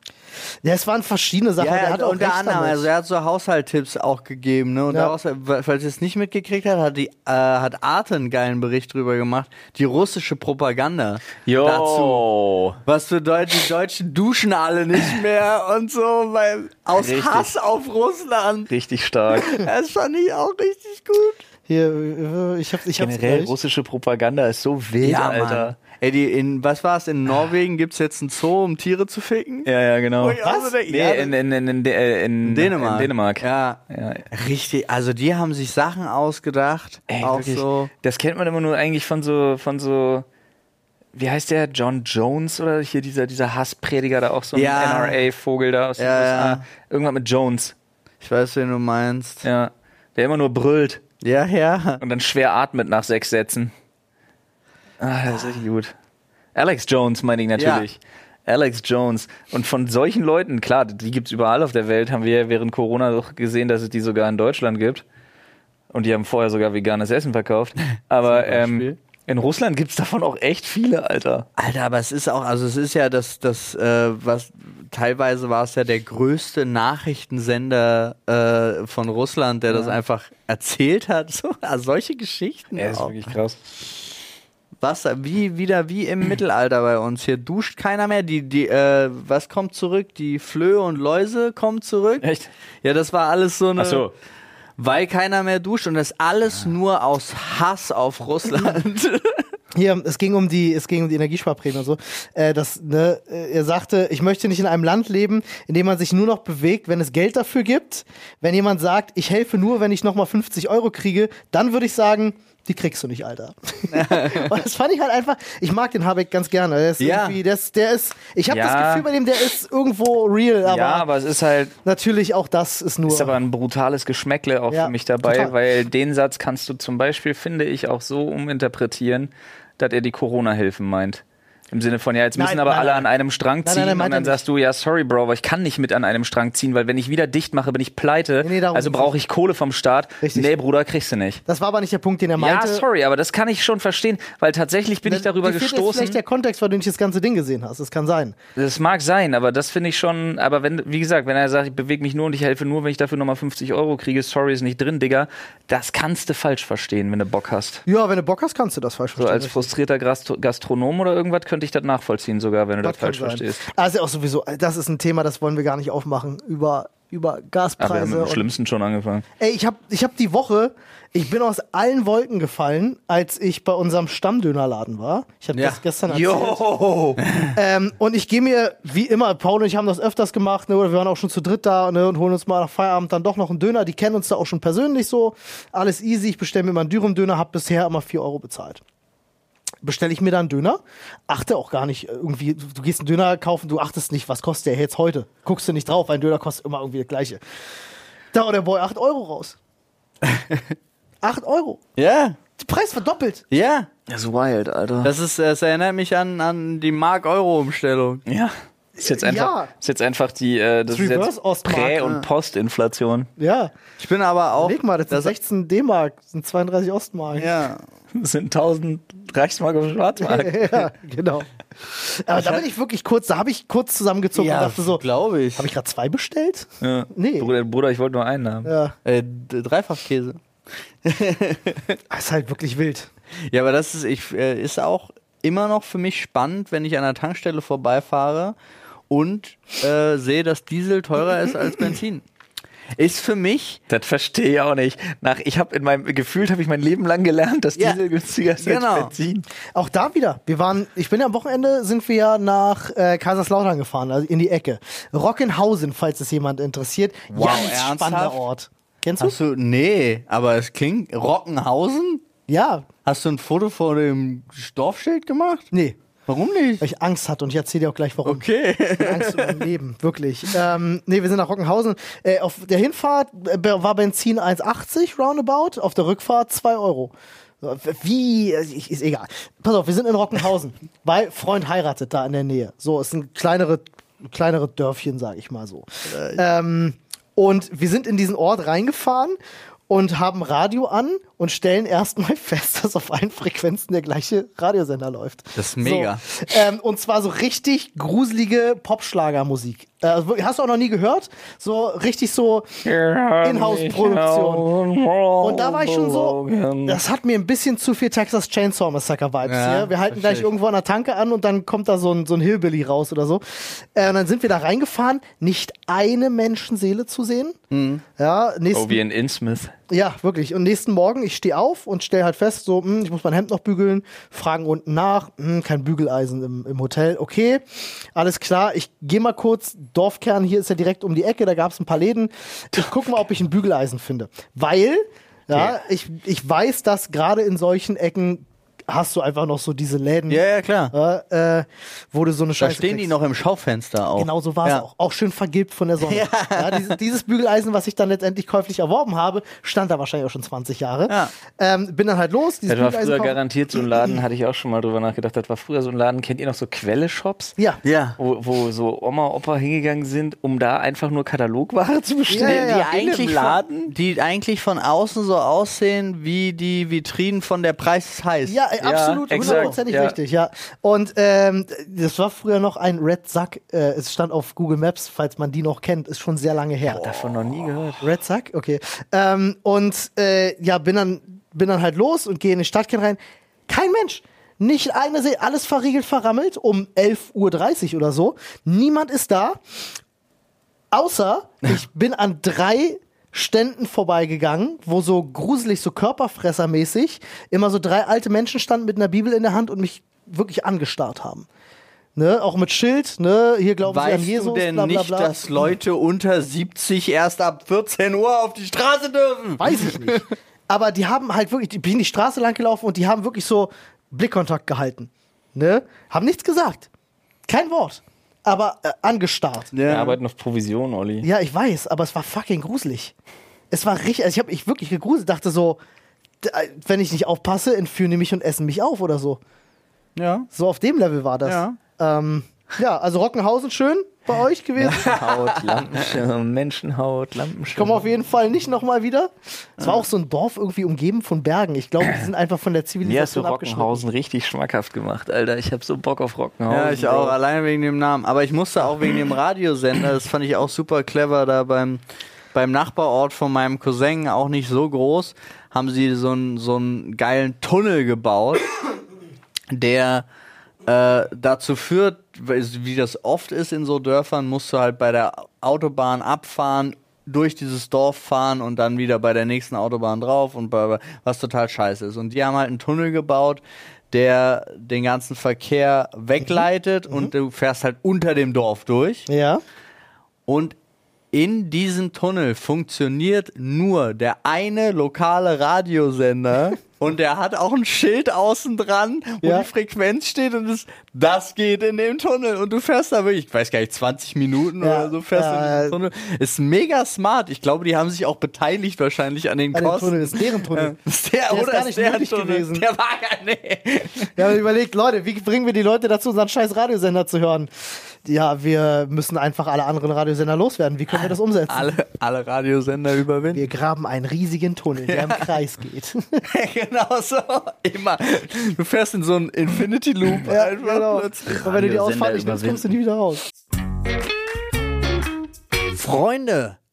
Ja, es waren verschiedene Sachen. Ja, der hat auch unter anderem, damit. also er hat so Haushalttipps auch gegeben, ne? Und Ja. daraus, falls ihr es nicht mitgekriegt habt, hat die äh, hat Arte einen geilen Bericht drüber gemacht. Die russische Propaganda Jo. dazu. Was bedeutet, die Deutschen duschen alle nicht mehr und so, weil aus Richtig. Hass auf Russland. Richtig stark. Das fand ich auch richtig gut. Hier, ich hab's, ich hab's Generell gleich. russische Propaganda ist so wild, Alter. Ey, die in, was war es, in Norwegen gibt's jetzt einen Zoo, um Tiere zu ficken? Ja, ja, genau. So denke, Nee, ja, in, in, in, in, äh, in, in Dänemark. In Dänemark. Ja. Ja. Richtig, also die haben sich Sachen ausgedacht. Ey, auch wirklich, so. Das kennt man immer nur eigentlich von so, von so, wie heißt der? John Jones oder hier dieser, dieser Hassprediger da auch so ein Ja. NRA-Vogel da aus den Ja, USA. ja. Irgendwann mit Jones. Ich weiß, wen du meinst. Ja. Der immer nur brüllt Ja, ja. und dann schwer atmet nach sechs Sätzen. Ah, das ist richtig gut. Alex Jones meine ich natürlich. Alex Jones. Und von solchen Leuten, klar, die gibt's überall auf der Welt, haben wir ja während Corona doch gesehen, dass es die sogar in Deutschland gibt. Und die haben vorher sogar veganes Essen verkauft. Aber ähm, in Russland gibt's davon auch echt viele, Alter. Alter, aber es ist auch, also es ist ja das, das, äh, was teilweise war es ja der größte Nachrichtensender äh, von Russland, der das einfach erzählt hat. So, also solche Geschichten. Ja, ist auch. wirklich krass. Was, wie, wieder wie im Mittelalter bei uns. Hier duscht keiner mehr. Die, die, äh, was kommt zurück? Die Flöhe und Läuse kommen zurück. Echt? Ja, das war alles so eine. Ach so. Weil keiner mehr duscht und das alles nur aus Hass auf Russland. Hier, es ging um die, es ging um die Energiesparprämie und so. Äh, das, ne, äh, er sagte, ich möchte nicht in einem Land leben, in dem man sich nur noch bewegt, wenn es Geld dafür gibt. Wenn jemand sagt, ich helfe nur, wenn ich nochmal 50 Euro kriege, dann würde ich sagen, die kriegst du nicht, Alter. und das fand ich halt einfach, ich mag den Habeck ganz gerne. Der ist Ja. irgendwie, der ist, der ist ich habe Ja. das Gefühl bei dem, der ist irgendwo real, aber, ja, aber es ist halt natürlich auch das ist nur. ist aber ein brutales Geschmäckle auch Ja, für mich dabei, total. weil den Satz kannst du zum Beispiel, finde ich, auch so uminterpretieren, dass er die Corona-Hilfen meint. Im Sinne von, ja, jetzt müssen Nein, aber nein, alle nein. an einem Strang ziehen und dann sagst du, ja, sorry, Bro, aber ich kann nicht mit an einem Strang ziehen, weil wenn ich wieder dicht mache, bin ich pleite. Nee, nee, also brauche ich Kohle vom Staat. Richtig. Nee, Bruder, kriegst du nicht. das war aber nicht der Punkt, den er meinte. Ja, sorry, aber das kann ich schon verstehen, weil tatsächlich bin ich darüber Dir fehlt jetzt gestoßen. vielleicht der Kontext, weil du nicht das ganze Ding gesehen hast. Das kann sein. Das mag sein, aber das finde ich schon, aber wenn, wie gesagt, wenn er sagt, ich bewege mich nur und ich helfe nur, wenn ich dafür nochmal 50 Euro kriege, sorry, ist nicht drin, Digga, das kannst du falsch verstehen, wenn du Bock hast. Ja, wenn du Bock hast, kannst du das falsch So verstehen. als frustrierter Gastro Gastronom oder irgendwas könnte ich das nachvollziehen sogar, wenn du das, Das falsch sein. verstehst. Also auch sowieso, das ist ein Thema, das wollen wir gar nicht aufmachen über, über Aber wir haben Gaspreise. mit dem Schlimmsten schon angefangen. Ey, ich habe ich hab die Woche, ich bin aus allen Wolken gefallen, als ich bei unserem Stammdönerladen war. Ich habe Ja. das gestern erzählt. Jo! Ähm, und ich gehe mir, wie immer, Paul und ich haben das öfters gemacht, ne, oder wir waren auch schon zu dritt da ne, und holen uns mal nach Feierabend dann doch noch einen Döner. Die kennen uns da auch schon persönlich so. Alles easy, ich bestelle mir mal einen Dürüm-Döner, habe bisher immer 4 Euro bezahlt. Bestelle ich mir dann einen Döner, achte auch gar nicht irgendwie, du gehst einen Döner kaufen, du achtest nicht, was kostet der jetzt heute. Guckst du nicht drauf, weil ein Döner kostet immer irgendwie das gleiche. Da haut der Boy 8 Euro raus. 8 Euro. Ja, Preis verdoppelt. ja. Das ist wild, Alter. Das, ist, das erinnert mich an, an die Mark-Euro-Umstellung. ja. Ist jetzt einfach, Ja. ist jetzt einfach die äh, das ist Reverse jetzt Prä- ja. und Postinflation. Ja. Ich bin aber auch. Leg mal, das sind 16 D-Mark, das sind 32 Ostmark. Ja. Das sind 1000 Reichsmark auf Schwarzmark. ja, genau. Aber da bin ich wirklich kurz, da habe ich kurz zusammengezogen und dachte so, glaube ich. habe ich gerade zwei bestellt? Ja. Nee. Bruder, Bruder, ich wollte nur einen haben. Ja, Äh, Dreifachkäse. das ist halt wirklich wild. Ja, aber das ist, ich, äh, ist auch immer noch für mich spannend, wenn ich an der Tankstelle vorbeifahre und äh, sehe, dass Diesel teurer ist als Benzin. Ist für mich Das verstehe ich auch nicht. Nach, ich habe in meinem gefühlt habe ich mein Leben lang gelernt, dass Ja. Diesel günstiger ist Genau. als Benzin. Auch da wieder. Wir waren, ich bin ja am Wochenende, sind wir ja nach äh, Kaiserslautern gefahren, also in die Ecke. Rockenhausen, falls es jemand interessiert. Wow, Ganz ernsthaft? spannender Ort. Kennst du? Hast du, nee, aber es klingt, Rockenhausen? Ja. Hast du ein Foto vor dem Dorfschild gemacht? Nee. Warum nicht? Weil ich Angst hatte und ich erzähle dir auch gleich warum. Okay. Angst um mein Leben, wirklich. Ähm, nee, wir sind nach Rockenhausen. Äh, auf der Hinfahrt äh, war Benzin 1,80 roundabout, auf der Rückfahrt 2 Euro. Wie, äh, ich- ist egal. Pass auf, wir sind in Rockenhausen, weil Freund heiratet da in der Nähe. So, es sind kleinere, kleinere Dörfchen, sag ich mal so. Ähm, und wir sind in diesen Ort reingefahren und haben Radio an und stellen erstmal fest, dass auf allen Frequenzen der gleiche Radiosender läuft. Das ist mega. So, ähm, und zwar so richtig gruselige Popschlagermusik. Äh, also, hast du auch noch nie gehört? So richtig so Inhouse-Produktion. Und da war ich schon so, das hat mir ein bisschen zu viel Texas Chainsaw Massacre Vibes Ja, hier. Wir halten gleich ich. irgendwo an der Tanke an und dann kommt da so ein, so ein Hillbilly raus oder so. Äh, und dann sind wir da reingefahren, nicht eine Menschenseele zu sehen. Mhm. Ja, nächsten, Oh, wie in Innsmouth. Ja, wirklich. Und nächsten Morgen, ich stehe auf und stelle halt fest, so, hm, ich muss mein Hemd noch bügeln, fragen unten nach, hm, kein Bügeleisen im, im Hotel. Okay, alles klar. Ich gehe mal kurz, Dorfkern hier ist ja direkt um die Ecke, da gab es ein paar Läden. Ich gucke mal, ob ich ein Bügeleisen finde. Weil, ja, ich, ich weiß, dass gerade in solchen Ecken hast du einfach noch so diese Läden, Ja, ja, klar. äh, wo du so eine Da Scheiße stehen die kriegst. noch im Schaufenster auch. Genau so war es Ja. auch. Auch schön vergilbt von der Sonne. Ja. dieses, dieses Bügeleisen, was ich dann letztendlich käuflich erworben habe, stand da wahrscheinlich auch schon 20 Jahre. Ja. Ähm, bin dann halt los. Dieses Das war Bügeleisen früher kaufen. garantiert so ein Laden, hatte ich auch schon mal drüber nachgedacht. Das war früher so ein Laden, kennt ihr noch so Quelle-Shops? Ja. Ja. Wo, wo so Oma, Opa hingegangen sind, um da einfach nur Katalogware zu bestellen. Ja, ja, ja. Die Die eigentlich, Laden. Von, die eigentlich von außen so aussehen wie die Vitrinen von der Preis ist heiß. Ja, absolut, hundertprozentig ja. richtig, ja. Und ähm, das war früher noch ein Red Sack. Äh, es stand auf Google Maps, falls man die noch kennt, ist schon sehr lange her. Davon noch nie gehört. Red Sack, okay. Ähm, und äh, ja, bin dann, bin dann halt los und gehe in den Stadtkern rein. Kein Mensch. Nicht eine See, alles verriegelt, verrammelt um 11.30 Uhr oder so. Niemand ist da. Außer ich bin an drei Ständen vorbeigegangen, wo so gruselig, so körperfressermäßig immer so drei alte Menschen standen mit einer Bibel in der Hand und mich wirklich angestarrt haben. Ne, auch mit Schild, ne, hier glauben sie an Weißt Jesus, du denn bla bla nicht, bla. dass Leute unter 70 erst ab 14 Uhr auf die Straße dürfen? Weiß ich nicht. aber die haben halt wirklich, die bin die Straße lang gelaufen und die haben wirklich so Blickkontakt gehalten. Ne? Haben nichts gesagt. Kein Wort. Aber äh, angestarrt. Wir arbeiten auf Provision, Olli. Ja, ich weiß, aber es war fucking gruselig. Es war richtig, also ich habe mich wirklich gegruselt, dachte so, äh, wenn ich nicht aufpasse, entführen die mich und essen mich auf oder so. Ja. So auf dem Level war das. Ja. Ähm, ja, also Rockenhausen schön bei euch gewesen. Haut, Lampenschirm, Menschenhaut, Lampenschirm. Kommen auf jeden Fall nicht nochmal wieder. Es war auch so ein Dorf irgendwie umgeben von Bergen. Ich glaube, die sind einfach von der Mir hast du Zivilisation. Rockenhausen richtig schmackhaft gemacht, Alter. Ich hab so Bock auf Rockenhausen. Ja, ich auch, allein wegen dem Namen. Aber ich musste auch wegen dem Radiosender, das fand ich auch super clever, da beim, beim Nachbarort von meinem Cousin, auch nicht so groß, haben sie so einen so einen geilen Tunnel gebaut, der äh, dazu führt, wie das oft ist in so Dörfern, musst du halt bei der Autobahn abfahren, durch dieses Dorf fahren und dann wieder bei der nächsten Autobahn drauf und bei, was total scheiße ist. Und die haben halt einen Tunnel gebaut, der den ganzen Verkehr wegleitet und du fährst halt unter dem Dorf durch. Ja. Und in diesem Tunnel funktioniert nur der eine lokale Radiosender und der hat auch ein Schild außen dran, wo Ja. die Frequenz steht und es, das geht in dem Tunnel und du fährst da wirklich, ich weiß gar nicht, 20 Minuten Ja, oder so fährst du in ja, diesem Tunnel. Ist mega smart. Ich glaube, die haben sich auch beteiligt wahrscheinlich an den An Kosten. Tunnel, ist deren Tunnel. Ja. Ist der, Der ist oder gar ist nicht der nötig Tunnel? gewesen. Der war gar nicht. Wir haben überlegt, Leute, wie bringen wir die Leute dazu, unseren scheiß Radiosender zu hören? Ja, wir müssen einfach alle anderen Radiosender loswerden. Wie können wir das umsetzen? Alle, alle Radiosender überwinden. Wir graben einen riesigen Tunnel, der im Kreis geht. genau so. Immer. Du fährst in so einen Infinity Loop ja, einfach genau. plötzlich. Und wenn du die Ausfahrt nicht nimmst, kommst du nie wieder raus. Freunde,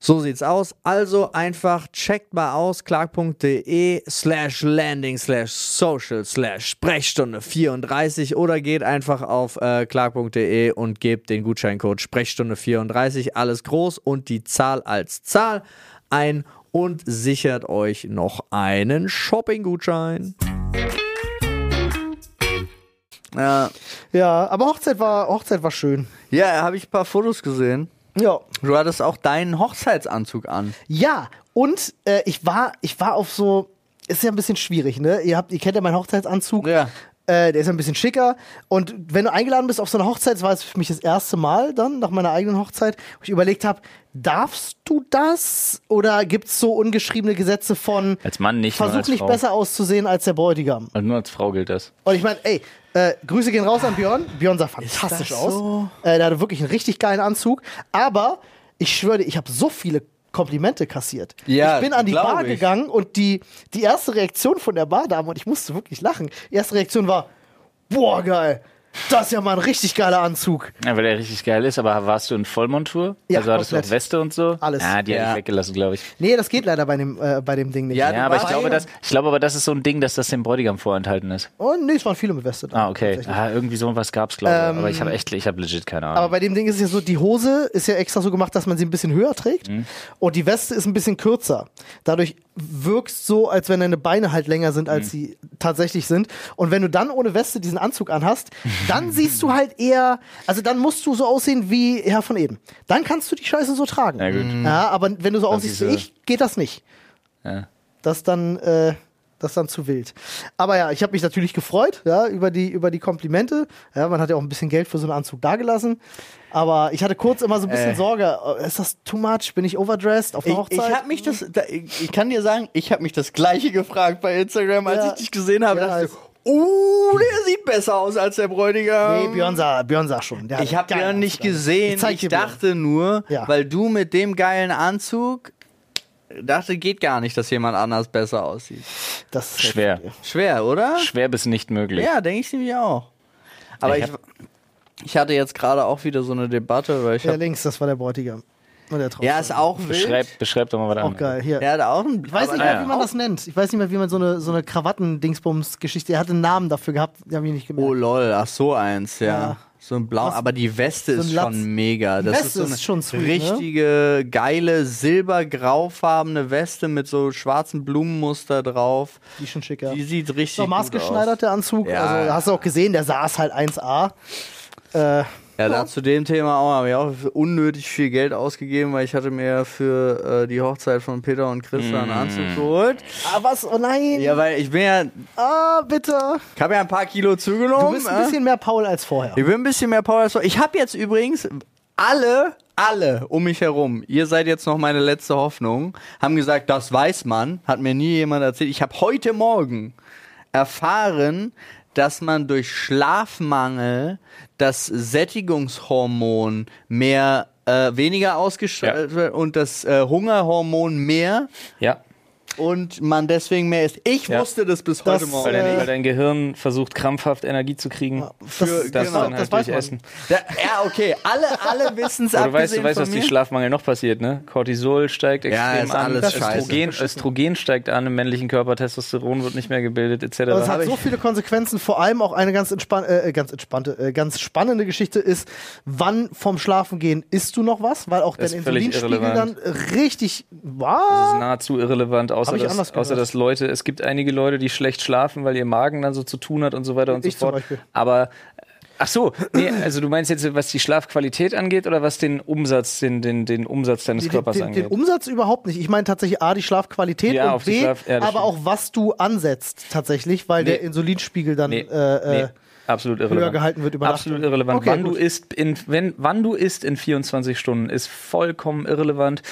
So sieht's aus. Also einfach checkt mal aus clark.de slash landing slash social slash Sprechstunde 34 oder geht einfach auf äh, clark.de und gebt den Gutscheincode Sprechstunde 34 alles groß und die Zahl als Zahl ein und sichert euch noch einen Shopping-Gutschein. Ja, Ja, aber Hochzeit war, Hochzeit war schön. ja habe ich ein paar Fotos gesehen. Ja. Du hattest auch deinen Hochzeitsanzug an. Ja, und äh, ich war, ich war auf so, ist ja ein bisschen schwierig, ne? Ihr habt, ihr kennt ja meinen Hochzeitsanzug. Ja. Äh, der ist ein bisschen schicker. Und wenn du eingeladen bist auf so eine Hochzeit, das war es für mich das erste Mal dann, nach meiner eigenen Hochzeit, wo ich überlegt habe, darfst du das? Oder gibt es so ungeschriebene Gesetze von Als Mann nicht, versuch als nicht Frau. besser auszusehen als der Bräutigam? Also nur als Frau gilt das. Und ich meine, ey, äh, Grüße gehen raus an Björn. Björn sah fantastisch das aus. so? Äh, der hatte wirklich einen richtig geilen Anzug. Aber ich schwöre dir, ich habe so viele Komplimente kassiert. Ja, ich bin an die Bar ich. gegangen und die, die erste Reaktion von der Bardame, und ich musste wirklich lachen, die erste Reaktion war, boah, geil, das ist ja mal ein richtig geiler Anzug. Ja, weil der richtig geil ist, aber warst du in Vollmontur? Ja, also hattest du komplett. auch Weste und so? Alles. Ja, die Ja. hätte ich weggelassen, glaube ich. Nee, das geht leider bei dem, äh, bei dem Ding nicht. Ja, Ja, du aber ich glaube, das, ich glaube aber, das ist so ein Ding, dass das dem Bräutigam vorenthalten ist. Oh, nee, es waren viele mit Weste da. Ah, okay. Ah, irgendwie so was gab's, glaube ich. Ähm, aber ich habe echt, ich habe legit keine Ahnung. Aber bei dem Ding ist es ja so, die Hose ist ja extra so gemacht, dass man sie ein bisschen höher trägt Mhm. und die Weste ist ein bisschen kürzer. Dadurch wirkst so, als wenn deine Beine halt länger sind, als sie tatsächlich sind. Und wenn du dann ohne Weste diesen Anzug anhast, dann siehst du halt eher, also dann musst du so aussehen wie Herr von Eden. Dann kannst du die Scheiße so tragen. Ja, gut. Ja, aber wenn du so aussiehst wie ich, geht das nicht. Ja. Das dann, äh, das dann zu wild. Aber ja, ich habe mich natürlich gefreut, ja, über die, über die Komplimente. Ja, man hat ja auch ein bisschen Geld für so einen Anzug dagelassen. Aber ich hatte kurz immer so ein bisschen Äh. Sorge, ist das too much? Bin ich overdressed auf der Ich, Hochzeit? ich habe mich das, da, ich, ich kann dir sagen, ich habe mich das gleiche gefragt bei Instagram, als Ja. ich dich gesehen habe. Ja, dachte ist- uh, der sieht besser aus als der Bräutigam. Nee, Björn sah, Björn sah schon. Ich habe geil Björn nicht gesehen. Ich Ich dir Björn. dachte nur, Ja. weil du mit dem geilen Anzug dachte, geht gar nicht, dass jemand anders besser aussieht. Das ist Schwer. Schwer, oder? Schwer bis nicht möglich. Ja, denke ich nämlich auch. Aber Ich ich, hab- ich hatte jetzt gerade auch wieder so eine Debatte, weil ich Der hab, links, das war der Bräutigam. Und der ja, ist auch wild. Beschreib, beschreib doch mal was Auch geil. Hier. Der hat auch ein, Ich weiß nicht mehr, ja. wie man das nennt. Ich weiß nicht mehr, wie man so eine, so eine Krawatten-Dingsbums-Geschichte. Er hatte einen Namen dafür gehabt, den habe ich nicht gemerkt. Oh lol, ach so eins, ja. Ja. So ein Blau, Was- aber die Weste so ist schon mega. Das Weste ist so eine ist schon sweet, ne? richtige, geile, silbergraufarbene Weste mit so schwarzen Blumenmuster drauf. Die ist schon schicker. Die sieht richtig So maßgeschneidert, der Anzug. Ja, also, hast du auch gesehen, der saß halt 1A. Äh, aus. Ja, da zu dem Thema auch, habe ich auch unnötig viel Geld ausgegeben, weil ich hatte mir für äh, die Hochzeit von Peter und Christa einen Anzug geholt. ah, was? Oh nein. Ja, weil ich bin ja, Ah, bitte. ich habe ja ein paar Kilo Du zugenommen. bist ein äh. bisschen mehr Paul als vorher. Ich bin ein bisschen mehr Power. als so. Ich habe jetzt übrigens alle, alle um mich herum, ihr seid jetzt noch meine letzte Hoffnung, haben gesagt, das weiß man, hat mir nie jemand erzählt. Ich habe heute Morgen erfahren, dass man durch Schlafmangel das Sättigungshormon mehr äh, weniger ausgestrahlt wird und das äh, Hungerhormon mehr Ja. Und man deswegen mehr isst. Ich Ja. wusste das bis Das, heute Morgen. Weil dein, Äh, weil dein Gehirn versucht krampfhaft Energie zu kriegen. das, Das genau, dann das halt weiß durch. Essen. Ja, okay, alle, alle wissen es du weißt, du weißt, was mir. durch Schlafmangel noch passiert, ne? Cortisol steigt Ja, extrem ist an, alles scheiße. Östrogen, Östrogen steigt an im männlichen Körper, Testosteron wird nicht mehr gebildet, etc. Das hat so viele Konsequenzen. Vor allem auch eine ganz, entspann äh, ganz entspannte, äh, ganz spannende Geschichte ist, wann vom Schlafengehen isst du noch was? Weil auch dein Das Insulinspiegel dann richtig. Das Was? ist nahezu irrelevant, außer Hab ich dass, außer dass Leute, es gibt einige Leute, die schlecht schlafen, weil ihr Magen dann so zu tun hat und so weiter und Ich so fort. Aber ach so, nee, also du meinst jetzt, was die Schlafqualität angeht oder was den Umsatz, den, den, den Umsatz deines Den, Körpers den, angeht? den Umsatz überhaupt nicht. Ich meine tatsächlich A, die Schlafqualität Ja, und B, Schlaf- ja, aber stimmt. auch was du ansetzt tatsächlich, weil Nee. der Insulinspiegel dann Nee, äh, nee, äh, absolut irrelevant. gehalten wird über. Absolut irrelevant. Okay, wann, du isst in, wenn, wann du isst in 24 Stunden ist vollkommen irrelevant.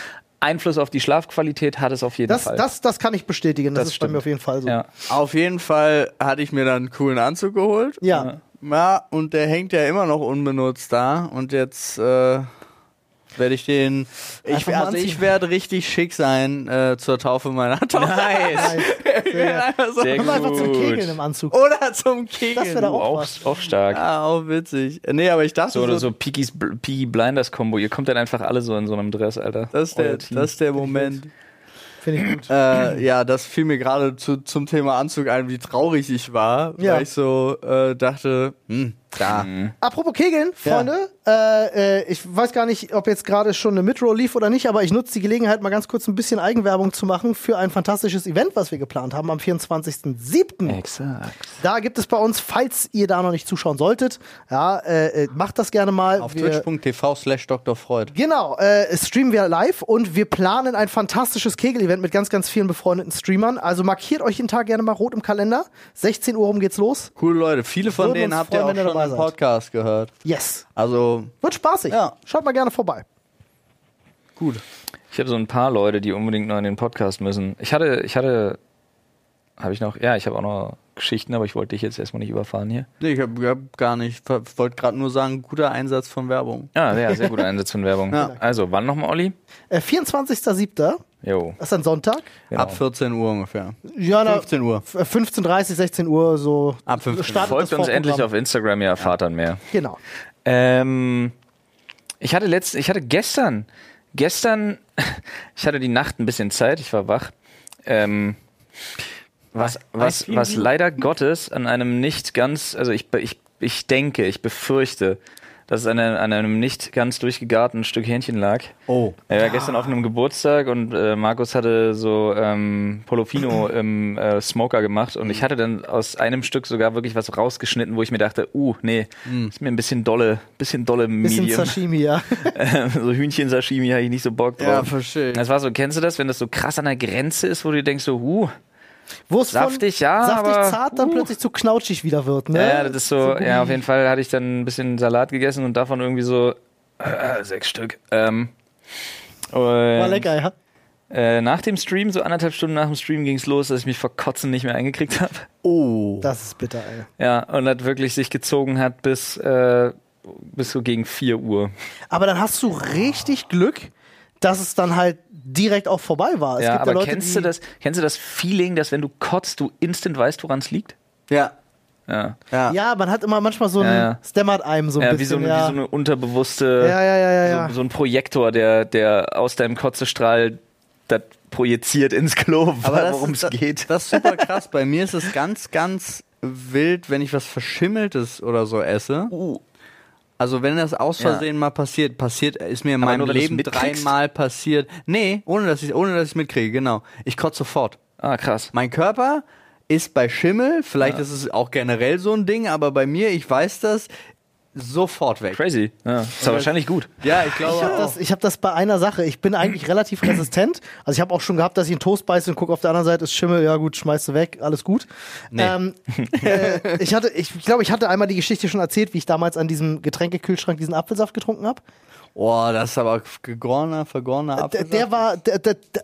Einfluss auf die Schlafqualität hat es auf jeden das, Fall. das, das kann ich bestätigen. Das, Das ist bei mir stimmt. auf jeden Fall so. ja. Auf jeden Fall hatte ich mir dann einen coolen Anzug geholt. Ja. Ja, und der hängt ja immer noch unbenutzt da. Und jetzt äh, werde ich den. Ich, also ich werde richtig schick sein äh, zur Taufe meiner Tochter. Nice. Einfach so. Sehr Komm einfach zum Gut. Kegeln im Anzug. Oder zum Kegeln. Das wäre doch Oh, auch auch, auch stark. Ah, auch witzig. Nee, aber ich dachte So so, oder so Peaky's, Peaky Blinders Kombo. Ihr kommt dann einfach alle so in so einem Dress, Alter. das ist der, das ist der Moment. Finde ich gut. Äh, ja, das fiel mir gerade zu, zum Thema Anzug ein, wie traurig ich war, Ja. weil ich so äh, dachte, hm, da. Apropos Kegeln, Freunde, äh, äh, ich weiß gar nicht, ob jetzt gerade schon eine Midroll lief oder nicht, aber ich nutze die Gelegenheit, mal ganz kurz ein bisschen Eigenwerbung zu machen für ein fantastisches Event, was wir geplant haben am 24.07. Exakt. Da gibt es bei uns, falls ihr da noch nicht zuschauen solltet, ja, äh, äh, macht das gerne mal. Auf twitch.tv slash Dr. Freud. Genau, äh, streamen wir live und wir planen ein fantastisches Kegel-Event mit ganz, ganz vielen befreundeten Streamern. Also markiert euch den Tag gerne mal rot im Kalender. 16 Uhr rum geht's los. Coole Leute, viele von Würden denen habt ihr auch schon im seid. Podcast gehört. Yes. Also, Wird spaßig. Ja. Schaut mal gerne vorbei. gut. Ich habe so ein paar Leute, die unbedingt noch in den Podcast müssen. Ich hatte, ich hatte, habe ich noch, ja, ich habe auch noch Geschichten, aber ich wollte dich jetzt erstmal nicht überfahren hier. Nee, ich hab, hab gar nicht. Ich wollte gerade nur sagen, guter Einsatz von Werbung. Ja, ja sehr guter Einsatz von Werbung. Ja. Also, wann nochmal, Olli? Äh, 24.07. Jo. Das ist ein Sonntag. Genau. Ab 14 Uhr ungefähr. Ja, na, 15 Uhr. f- 15.30, 16 Uhr, so. Ab 15 Uhr. Folgt uns endlich auf Instagram, ihr erfahrt dann mehr. Genau. Ähm, ich hatte letzt, ich hatte gestern, gestern, ich hatte die Nacht ein bisschen Zeit, ich war wach. Ähm, was, was, was leider Gottes an einem nicht ganz, also ich, ich, ich denke, ich befürchte, dass es an, einem- an einem nicht ganz durchgegarten Stück Hähnchen lag. Oh. Er war gestern auf einem Geburtstag und äh, Markus hatte so ähm, Polofino im äh, Smoker gemacht und ich hatte dann aus einem Stück sogar wirklich was rausgeschnitten, wo ich mir dachte, uh, nee, ist mir ein bisschen dolle, bisschen dolle Bisschen Medium. Sashimi, ja. so Hühnchen-Sashimi habe ich nicht so Bock drauf. Ja, verstehe. Das war so, kennst du das, wenn das so krass an der Grenze ist, wo du denkst so, uh, Wo es von Saftig, ja, saftig aber- zart dann uh. plötzlich zu knautschig wieder wird, ne? ja, das ist so, Gummi. ja, auf jeden Fall hatte ich dann ein bisschen Salat gegessen und davon irgendwie so äh, sechs Stück. Ähm, und, War lecker, ja. Äh, nach dem Stream, so anderthalb Stunden nach dem Stream ging es los, dass ich mich vor Kotzen nicht mehr eingekriegt habe. Oh. Das ist bitter, ey. Ja, und das wirklich sich gezogen hat bis, äh, bis so gegen 4 Uhr. Aber dann hast du richtig Glück, dass es dann halt direkt auch vorbei war. Es ja, gibt aber Leute, kennst die, du das, kennst du das Feeling, dass wenn du kotzt, du instant weißt, woran es liegt? Ja. Ja. Ja. Ja, man hat immer manchmal so ein, Ja, ja. einem so ein Ja, wie, bisschen. so eine, ja. wie so eine unterbewusste, ja, ja, ja, ja, ja. So, so ein Projektor, der, der aus deinem Kotzestrahl das projiziert ins Klo, worum es geht. Das ist super krass. Bei mir ist es ganz, ganz wild, wenn ich was Verschimmeltes oder so esse. Uh. Also wenn das aus Ja. Versehen mal passiert, passiert, ist mir in Aber meinem nur, Leben dreimal passiert. Nee, ohne dass ich ohne dass ich mitkriege, genau. Ich kotze sofort. Ah, krass. Mein Körper ist bei Schimmel, vielleicht ist es auch generell so ein Ding, aber bei mir, ich weiß das, sofort weg. Crazy. Ja, ist ja wahrscheinlich gut. Ja, ich glaube Ich habe auch. das, ich hab das bei einer Sache. Ich bin eigentlich relativ resistent. Also ich habe auch schon gehabt, dass ich einen Toast beiße und gucke auf der anderen Seite ist Schimmel. Ja gut, schmeißt du weg, alles gut. Ähm, äh, ich hatte, ich glaube, ich hatte einmal die Geschichte schon erzählt, wie ich damals an diesem Getränkekühlschrank diesen Apfelsaft getrunken habe. Oh, das ist aber gegorener, vergorener Der, Apfel. der war, der, der, der,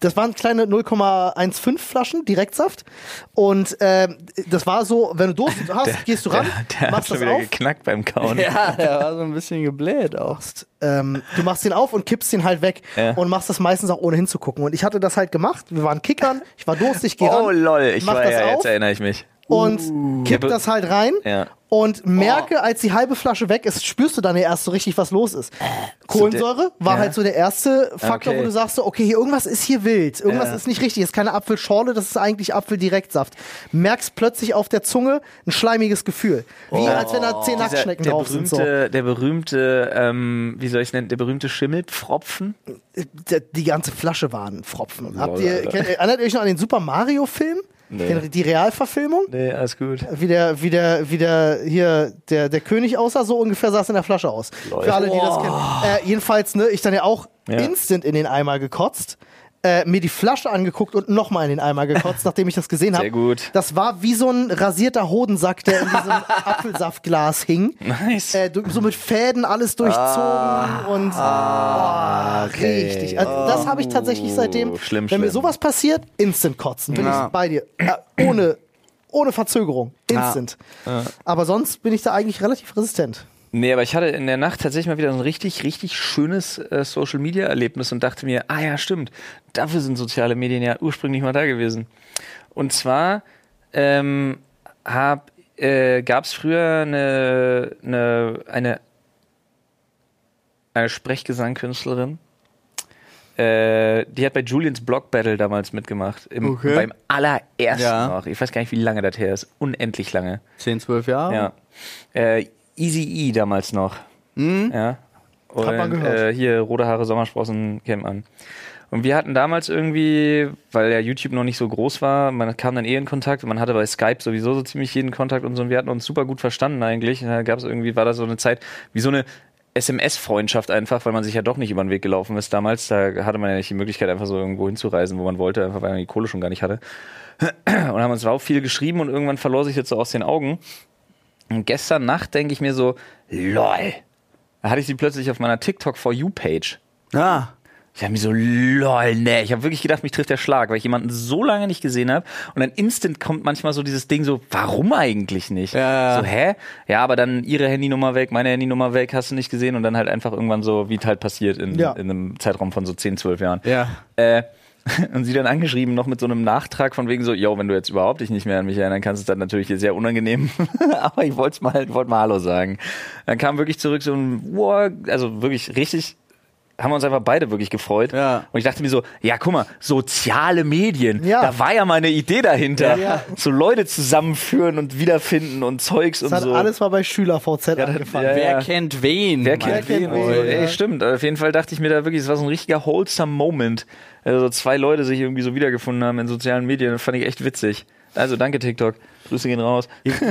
das waren kleine 0,15 Flaschen Direktsaft und ähm, das war so, wenn du Durst hast, gehst du ran, Der, der hat machst schon das wieder auf, geknackt beim Kauen. Ja, der war so ein bisschen gebläht auch. ähm, du machst den auf und kippst den halt weg Ja. und machst das meistens auch ohne hinzugucken. Und ich hatte das halt gemacht. Wir waren Kickern, ich war durstig, geh Oh ran lol, ich mach war das ja, auf. jetzt erinnere ich mich. und kipp Ja, das halt rein Ja. Und merke, als die halbe Flasche weg ist, spürst du dann ja erst so richtig, was los ist. Kohlensäure war ja. halt so der erste Faktor, Okay. wo du sagst so, okay, hier irgendwas ist hier wild, irgendwas Ja. ist nicht richtig, das ist keine Apfelschorle, das ist eigentlich Apfeldirektsaft. Merkst plötzlich auf der Zunge ein schleimiges Gefühl, wie als wenn da zehn Dieser- Nacktschnecken der drauf sind. So. berühmte, der berühmte, ähm, wie soll ich es nennen, der berühmte Schimmelpfropfen. D- Die ganze Flasche war ein Pfropfen. Habt ihr, kennt, erinnert ihr euch noch an den Super Mario Film? Nee. Den, die Realverfilmung? Nee, alles gut. Wie der, wie der, wie der hier der, der König aussah, so ungefähr sah es in der Flasche aus. Lol. Für alle, die das kennen. Äh, jedenfalls, ne, ich dann ja auch Ja. instant in den Eimer gekotzt, äh, mir die Flasche angeguckt und nochmal in den Eimer gekotzt, nachdem ich das gesehen habe. Sehr gut. Das war wie so ein rasierter Hodensack, der in diesem Apfelsaftglas hing. Nice. Äh, so mit Fäden alles durchzogen und oh, richtig. Also, das habe ich tatsächlich seitdem. Oh, schlimm, wenn mir sowas passiert, instant kotzen. Bin Ja. ich bei dir. Ja, ohne, ohne Verzögerung. Instant. Aber sonst bin ich da eigentlich relativ resistent. Nee, aber ich hatte in der Nacht tatsächlich mal wieder so ein richtig, richtig schönes äh, Social Media Erlebnis und dachte mir, ah ja, stimmt, dafür sind soziale Medien ja ursprünglich mal da gewesen. Und zwar ähm, hab, äh, gab es früher eine, eine, eine, eine Sprechgesangkünstlerin, äh, die hat bei Julians Block Battle damals mitgemacht. Im, Okay. Beim allerersten Ja. noch. Ich weiß gar nicht, wie lange das her ist. Unendlich lange. 10, 12 Jahre? Ja. Äh, Easy E damals noch. Ja. Und Hat man gehört. Äh, hier rote Haare, Sommersprossen, Camp an. Und wir hatten damals irgendwie, weil ja YouTube noch nicht so groß war, man kam dann eh in Kontakt und man hatte bei Skype sowieso so ziemlich jeden Kontakt und so und wir hatten uns super gut verstanden eigentlich. Und da gab es irgendwie, war das so eine Zeit, wie so eine SMS-Freundschaft einfach, weil man sich ja doch nicht über den Weg gelaufen ist damals. Da hatte man ja nicht die Möglichkeit, einfach so irgendwo hinzureisen, wo man wollte, einfach weil man die Kohle schon gar nicht hatte. Und haben uns auch viel geschrieben und irgendwann verlor sich jetzt so aus den Augen. Und gestern Nacht denke ich mir so, lol. Da hatte ich sie plötzlich auf meiner TikTok For You Page. Ah. Ich habe mir so, lol, ne. Ich habe wirklich gedacht, mich trifft der Schlag, weil ich jemanden so lange nicht gesehen habe. Und dann instant kommt manchmal so dieses Ding so, warum eigentlich nicht? Ja. So, hä? Ja, aber dann ihre Handynummer weg, meine Handynummer weg, hast du nicht gesehen. Und dann halt einfach irgendwann so, wie es halt passiert in, Ja. in einem Zeitraum von so 10, 12 Jahren. Ja. Äh, und sie dann angeschrieben noch mit so einem Nachtrag von wegen so, yo, wenn du jetzt überhaupt dich nicht mehr an mich erinnern kannst, ist das natürlich sehr unangenehm. Aber ich wollte mal, wollte mal Hallo sagen. Dann kam wirklich zurück so ein, wow, also wirklich richtig haben wir uns einfach beide wirklich gefreut. Ja. Und ich dachte mir so, ja, guck mal, soziale Medien, Ja. da war ja mal eine Idee dahinter. Ja. So Leute zusammenführen und wiederfinden und Zeugs Das und hat so. alles mal bei SchülerVZ das- angefangen. ja, Wer ja. kennt wen? Wer kennt wen? wen, ja. Ey, stimmt. Auf jeden Fall dachte ich mir da wirklich, es war so ein richtiger wholesome Moment. Also so zwei Leute sich irgendwie so wiedergefunden haben in sozialen Medien. Das fand ich echt witzig. Also danke TikTok. Grüße gehen raus.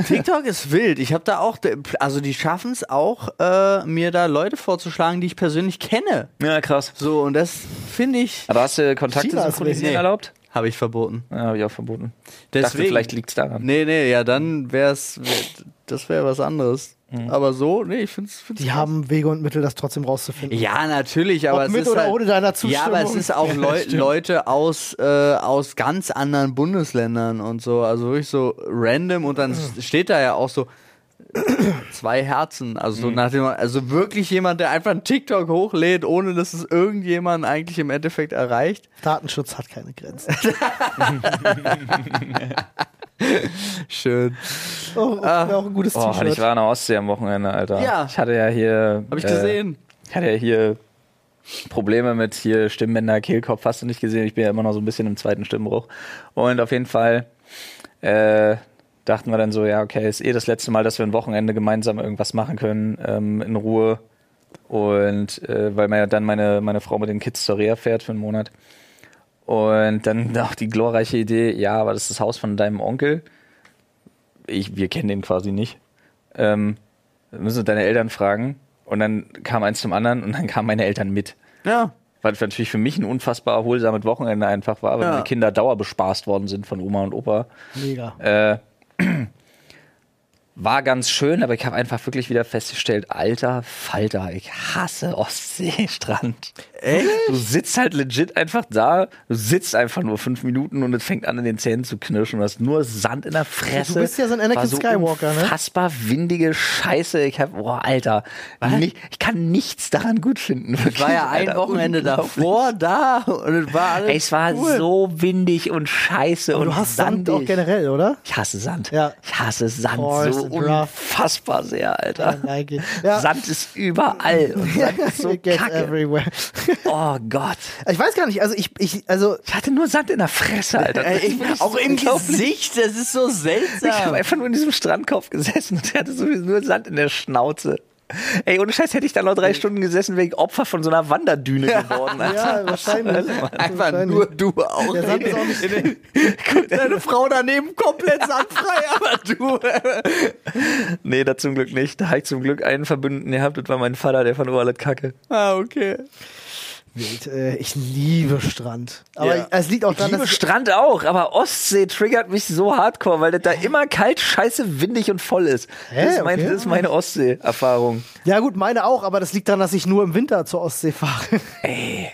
TikTok ist wild. Ich habe da auch, also die schaffen es auch, äh, mir da Leute vorzuschlagen, die ich persönlich kenne. Ja, krass. So, und das finde ich, Aber hast du Kontakte synchronisieren richtig. erlaubt? Habe ich verboten. Ja, habe ich auch verboten. Ich dachte, Deswegen- vielleicht liegt's daran. Nee, nee, ja, dann wär's, wär, das wäre was anderes. Aber so, nee, ich finde es. Die haben Wege und Mittel, das trotzdem rauszufinden. Ja, natürlich, aber Ob es mit ist oder halt, ohne deiner Ja, Zustimmung. aber es ist auch Leu Leute aus, äh, aus ganz anderen Bundesländern und so, also wirklich so random und dann steht da ja auch so zwei Herzen, also so nach dem, also wirklich jemand, der einfach einen TikTok hochlädt, ohne dass es irgendjemand eigentlich im Endeffekt erreicht. Datenschutz hat keine Grenzen. Schön. Oh, wäre auch ein gutes Oh, ich war in der Ostsee am Wochenende, Alter. Ja. Ich hatte ja hier. Hab ich äh, gesehen. Ich hatte ja hier Probleme mit hier Stimmbänder, Kehlkopf, hast du nicht gesehen. Ich bin ja immer noch so ein bisschen im zweiten Stimmbruch. Und auf jeden Fall äh, dachten wir dann so, ja, okay, ist eh das letzte Mal, dass wir ein Wochenende gemeinsam irgendwas machen können, ähm, in Ruhe. Und äh, weil man ja dann meine, meine Frau mit den Kids zur Reha fährt für einen Monat. Und dann auch die glorreiche Idee, ja, aber das ist das Haus von deinem Onkel. Ich, wir kennen den quasi nicht. Ähm, wir müssen deine Eltern fragen. Und dann kam eins zum anderen und dann kamen meine Eltern mit. Ja. Weil es natürlich für mich ein unfassbar erholsames Wochenende einfach war, weil Ja. meine Kinder dauerbespaßt worden sind von Oma und Opa. Mega. Äh, war ganz schön, aber ich habe einfach wirklich wieder festgestellt, alter Falter, ich hasse Ostseestrand. Echt? Du sitzt halt legit einfach da, du sitzt einfach nur fünf Minuten und es fängt an in den Zähnen zu knirschen. Du hast nur Sand in der Fresse. Du bist ja so ein Anakin so Skywalker, ne? Unfassbar windige Scheiße. Ich hab, boah, Alter, nicht, ich kann nichts daran gut finden. Ich war ja ein Alter, Wochenende davor da und es war alles. Ey, es war cool. so windig und scheiße Aber und du hast Sand sandig. auch generell, oder? Ich hasse Sand. Ja. Ich hasse Sand Oh, so ist rough. unfassbar sehr, Alter. Like. Ja. Sand ist überall und Sand ist so kacke. everywhere. Oh Gott. Ich weiß gar nicht, also ich, ich also Ich hatte nur Sand in der Fresse, Alter. Ist ich, auch so im. Gesicht, das ist so Ich seltsam. habe einfach nur in diesem Strandkorb gesessen und er hatte sowieso nur Sand in der Schnauze. Ey, ohne Scheiß hätte ich da noch drei Stunden gesessen, ich Opfer von so einer Wanderdüne geworden. Alter. ja, wahrscheinlich. Einfach Wahrscheinlich. nur du auch. Der Sand ist auch nicht Guck, deine Frau daneben komplett sandfrei, aber du. Nee, da zum Glück nicht. Da habe ich zum Glück einen Verbündeten gehabt, das war mein Vater, der fand alles kacke. ah, okay. Wild. Äh, Ich liebe Strand. Aber Ja. es liegt auch Ich daran, liebe dass Strand auch, aber Ostsee triggert mich so hardcore, weil das da immer kalt, scheiße, windig und voll ist. Hä? Das ist, mein, Okay. das ist meine Ostsee-Erfahrung. Ja gut, meine auch, aber das liegt daran, dass ich nur im Winter zur Ostsee fahre. Ey.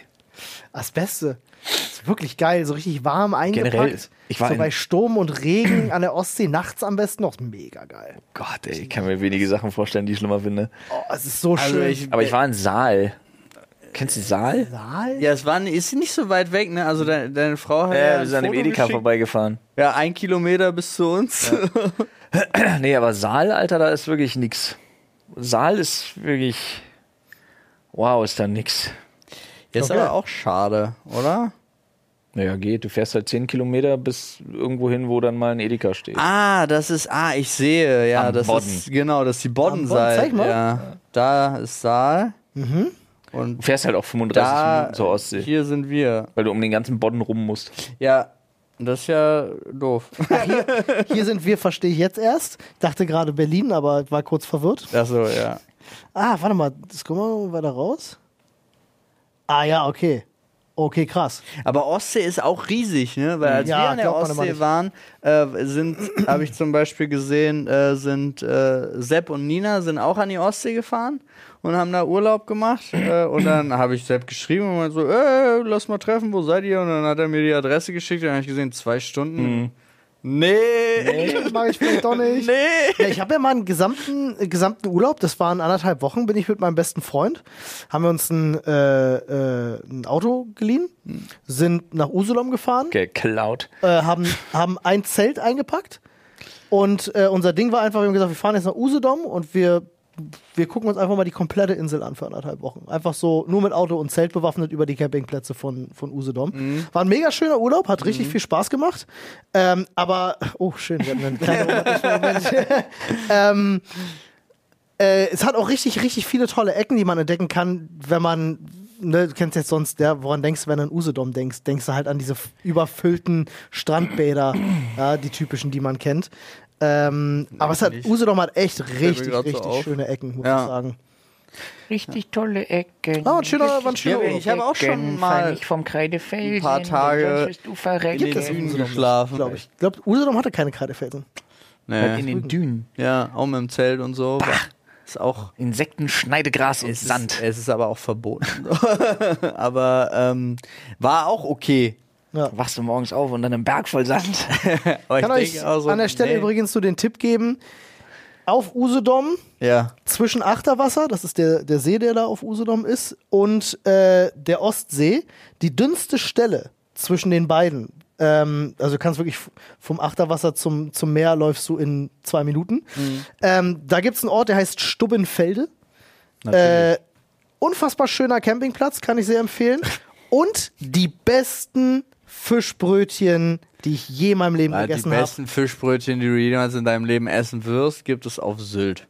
Das Beste. ist wirklich geil, so richtig warm eingepackt. Generell, ich war so bei Sturm und Regen an der Ostsee nachts am besten noch mega geil. Gott, ey, ich kann mir wenige Sachen vorstellen, die ich schlimmer finde. Oh, es ist so Also schön. ich- Aber ich war in Saal. Kennst du Saal? Saal? Ja, es war, ist nicht so weit weg, ne? Also deine, deine Frau hat Ja, ja, wir sind an dem Edeka geschickt. vorbeigefahren. Ja, ein Kilometer bis zu uns. Nee, aber Saal, Alter, da ist wirklich nix. Saal ist wirklich. Wow, ist da nix. Ist Okay. aber auch schade, oder? Naja, geht. Du fährst halt 10 Kilometer bis irgendwo hin, wo dann mal ein Edeka steht. Ah, das ist, ah, ich sehe, ja, Am das Bodden. ist, genau, das ist die Am Bodden, Boddenseite. zeig mal. Ja, da ist Saal. Mhm. Und Du fährst halt auch 35 da, Minuten zur Ostsee, hier sind wir. weil du um den ganzen Bodden rum musst. Ja, das ist ja doof. Hier sind wir, verstehe ich jetzt erst. Ich dachte gerade Berlin, aber war kurz verwirrt. Achso, ja. Ah, warte mal, das gucken wir mal weiter raus. Ah ja, okay. Okay, krass. Aber Ostsee ist auch riesig, ne? Weil als Ja, wir an der Ostsee waren, äh, sind, habe ich zum Beispiel gesehen, äh, sind äh, Sepp und Nina sind auch an die Ostsee gefahren und haben da Urlaub gemacht. Äh, und dann habe ich Sepp geschrieben und meinte so, äh, lass mal treffen, wo seid ihr? Und dann hat er mir die Adresse geschickt und dann habe ich gesehen, zwei Stunden. Nee. Nee, mag ich vielleicht doch nicht. Nee. Ja, ich habe ja mal einen gesamten, äh, gesamten Urlaub, das waren anderthalb Wochen, bin ich mit meinem besten Freund, haben wir uns ein, äh, äh, ein Auto geliehen, sind nach Usedom gefahren, Geklaut. äh, haben, haben ein Zelt eingepackt und äh, unser Ding war einfach, wir haben gesagt, wir fahren jetzt nach Usedom und wir wir gucken uns einfach mal die komplette Insel an für anderthalb Wochen. Einfach so nur mit Auto und Zelt bewaffnet über die Campingplätze von, von Usedom. Mhm. War ein mega schöner Urlaub, hat richtig viel Spaß gemacht. Ähm, aber, oh schön, wir hatten einen kleinen ähm, äh, es hat auch richtig, richtig viele tolle Ecken, die man entdecken kann, wenn man, ne, du kennst jetzt sonst, ja, woran denkst du, wenn du an Usedom denkst? Denkst du halt an diese überfüllten Strandbäder, ja, die typischen, die man kennt. Ähm, aber es hat, nicht. Usedom hat echt richtig, so richtig auf. schöne Ecken, muss Ja. ich sagen. Richtig tolle Ecken. Ah, ein schöner, war ein schöner ich habe auch schon mal vom Kreidefelsen. ein paar Tage in den Dünen geschlafen. Glaube ich. Ich glaube, Usedom hatte keine Kreidefelsen. Halt in Nee. den Dünen. Ja, auch mit dem Zelt und so. Ist auch Insekten, Schneidegras und es Sand. Ist, es ist aber auch verboten. aber ähm, war auch okay. Wachst du morgens auf und dann ein Berg voll Sand. Aber Kann ich euch denke auch so, an der Stelle nee. übrigens so den Tipp geben. Auf Usedom Ja. zwischen Achterwasser, das ist der, der See, der da auf Usedom ist, und äh, der Ostsee, die dünnste Stelle zwischen den beiden. Ähm, also du kannst wirklich vom Achterwasser zum, zum Meer läufst du in zwei Minuten. Ähm, da gibt es einen Ort, der heißt Stubbenfelde. Äh, unfassbar schöner Campingplatz, kann ich sehr empfehlen. Und die besten Fischbrötchen, die ich je in meinem Leben Ja, die gegessen habe. besten Fischbrötchen, die du jemals in deinem Leben essen wirst, gibt es auf Sylt.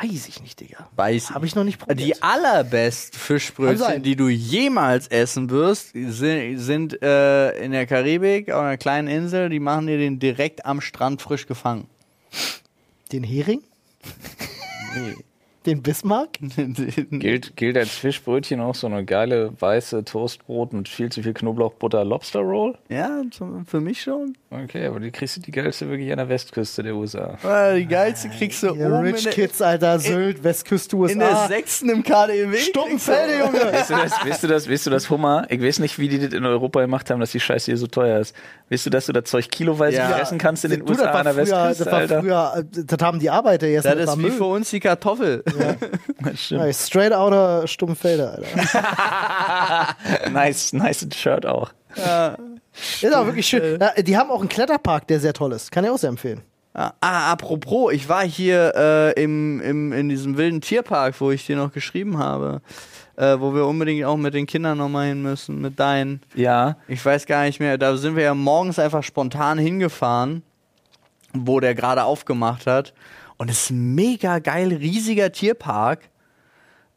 Weiß ich nicht, Digga. Weiß Habe ich noch nicht probiert. Die allerbesten Fischbrötchen, sein. die du jemals essen wirst, sind, sind äh, in der Karibik, auf einer kleinen Insel. Die machen dir den direkt am Strand frisch gefangen. Den Hering? Nee. Den Bismarck? gilt, gilt als Fischbrötchen auch so eine geile weiße Toastbrot mit viel zu viel Knoblauch, Butter, Lobster Roll? ja, für mich schon. Okay, aber die kriegst du die geilste wirklich an der Westküste der USA. Die geilste kriegst du Ja, oben Rich in der, Kids, Alter, Sylt, Westküste USA. in der sechsten im KDW. Stuppenfelde, Junge! Weißt du das, weißt du das, weißt du das Hummer? Ich weiß nicht, wie die das in Europa gemacht haben, dass die Scheiße hier so teuer ist. Weißt du, dass du das Zeug kiloweise Ja. essen kannst in den Du, das USA an der früher, Westküste, das war Alter? früher, äh, das haben die Arbeiter jetzt. Das ist wie Müll. für uns die Kartoffel. Das stimmt. Ja, straight outer Stuppenfelde, Alter. Nice, nice Shirt auch. Ist auch wirklich schön. Ja, die haben auch einen Kletterpark, der sehr toll ist. Kann ich auch sehr empfehlen. Ah, ah, apropos, ich war hier äh, im, im, in diesem wilden Tierpark, wo ich dir noch geschrieben habe, äh, wo wir unbedingt auch mit den Kindern nochmal hin müssen, mit deinen. Ja. Ich weiß gar nicht mehr, da sind wir ja morgens einfach spontan hingefahren, wo der gerade aufgemacht hat. Und es ist mega geil, riesiger Tierpark.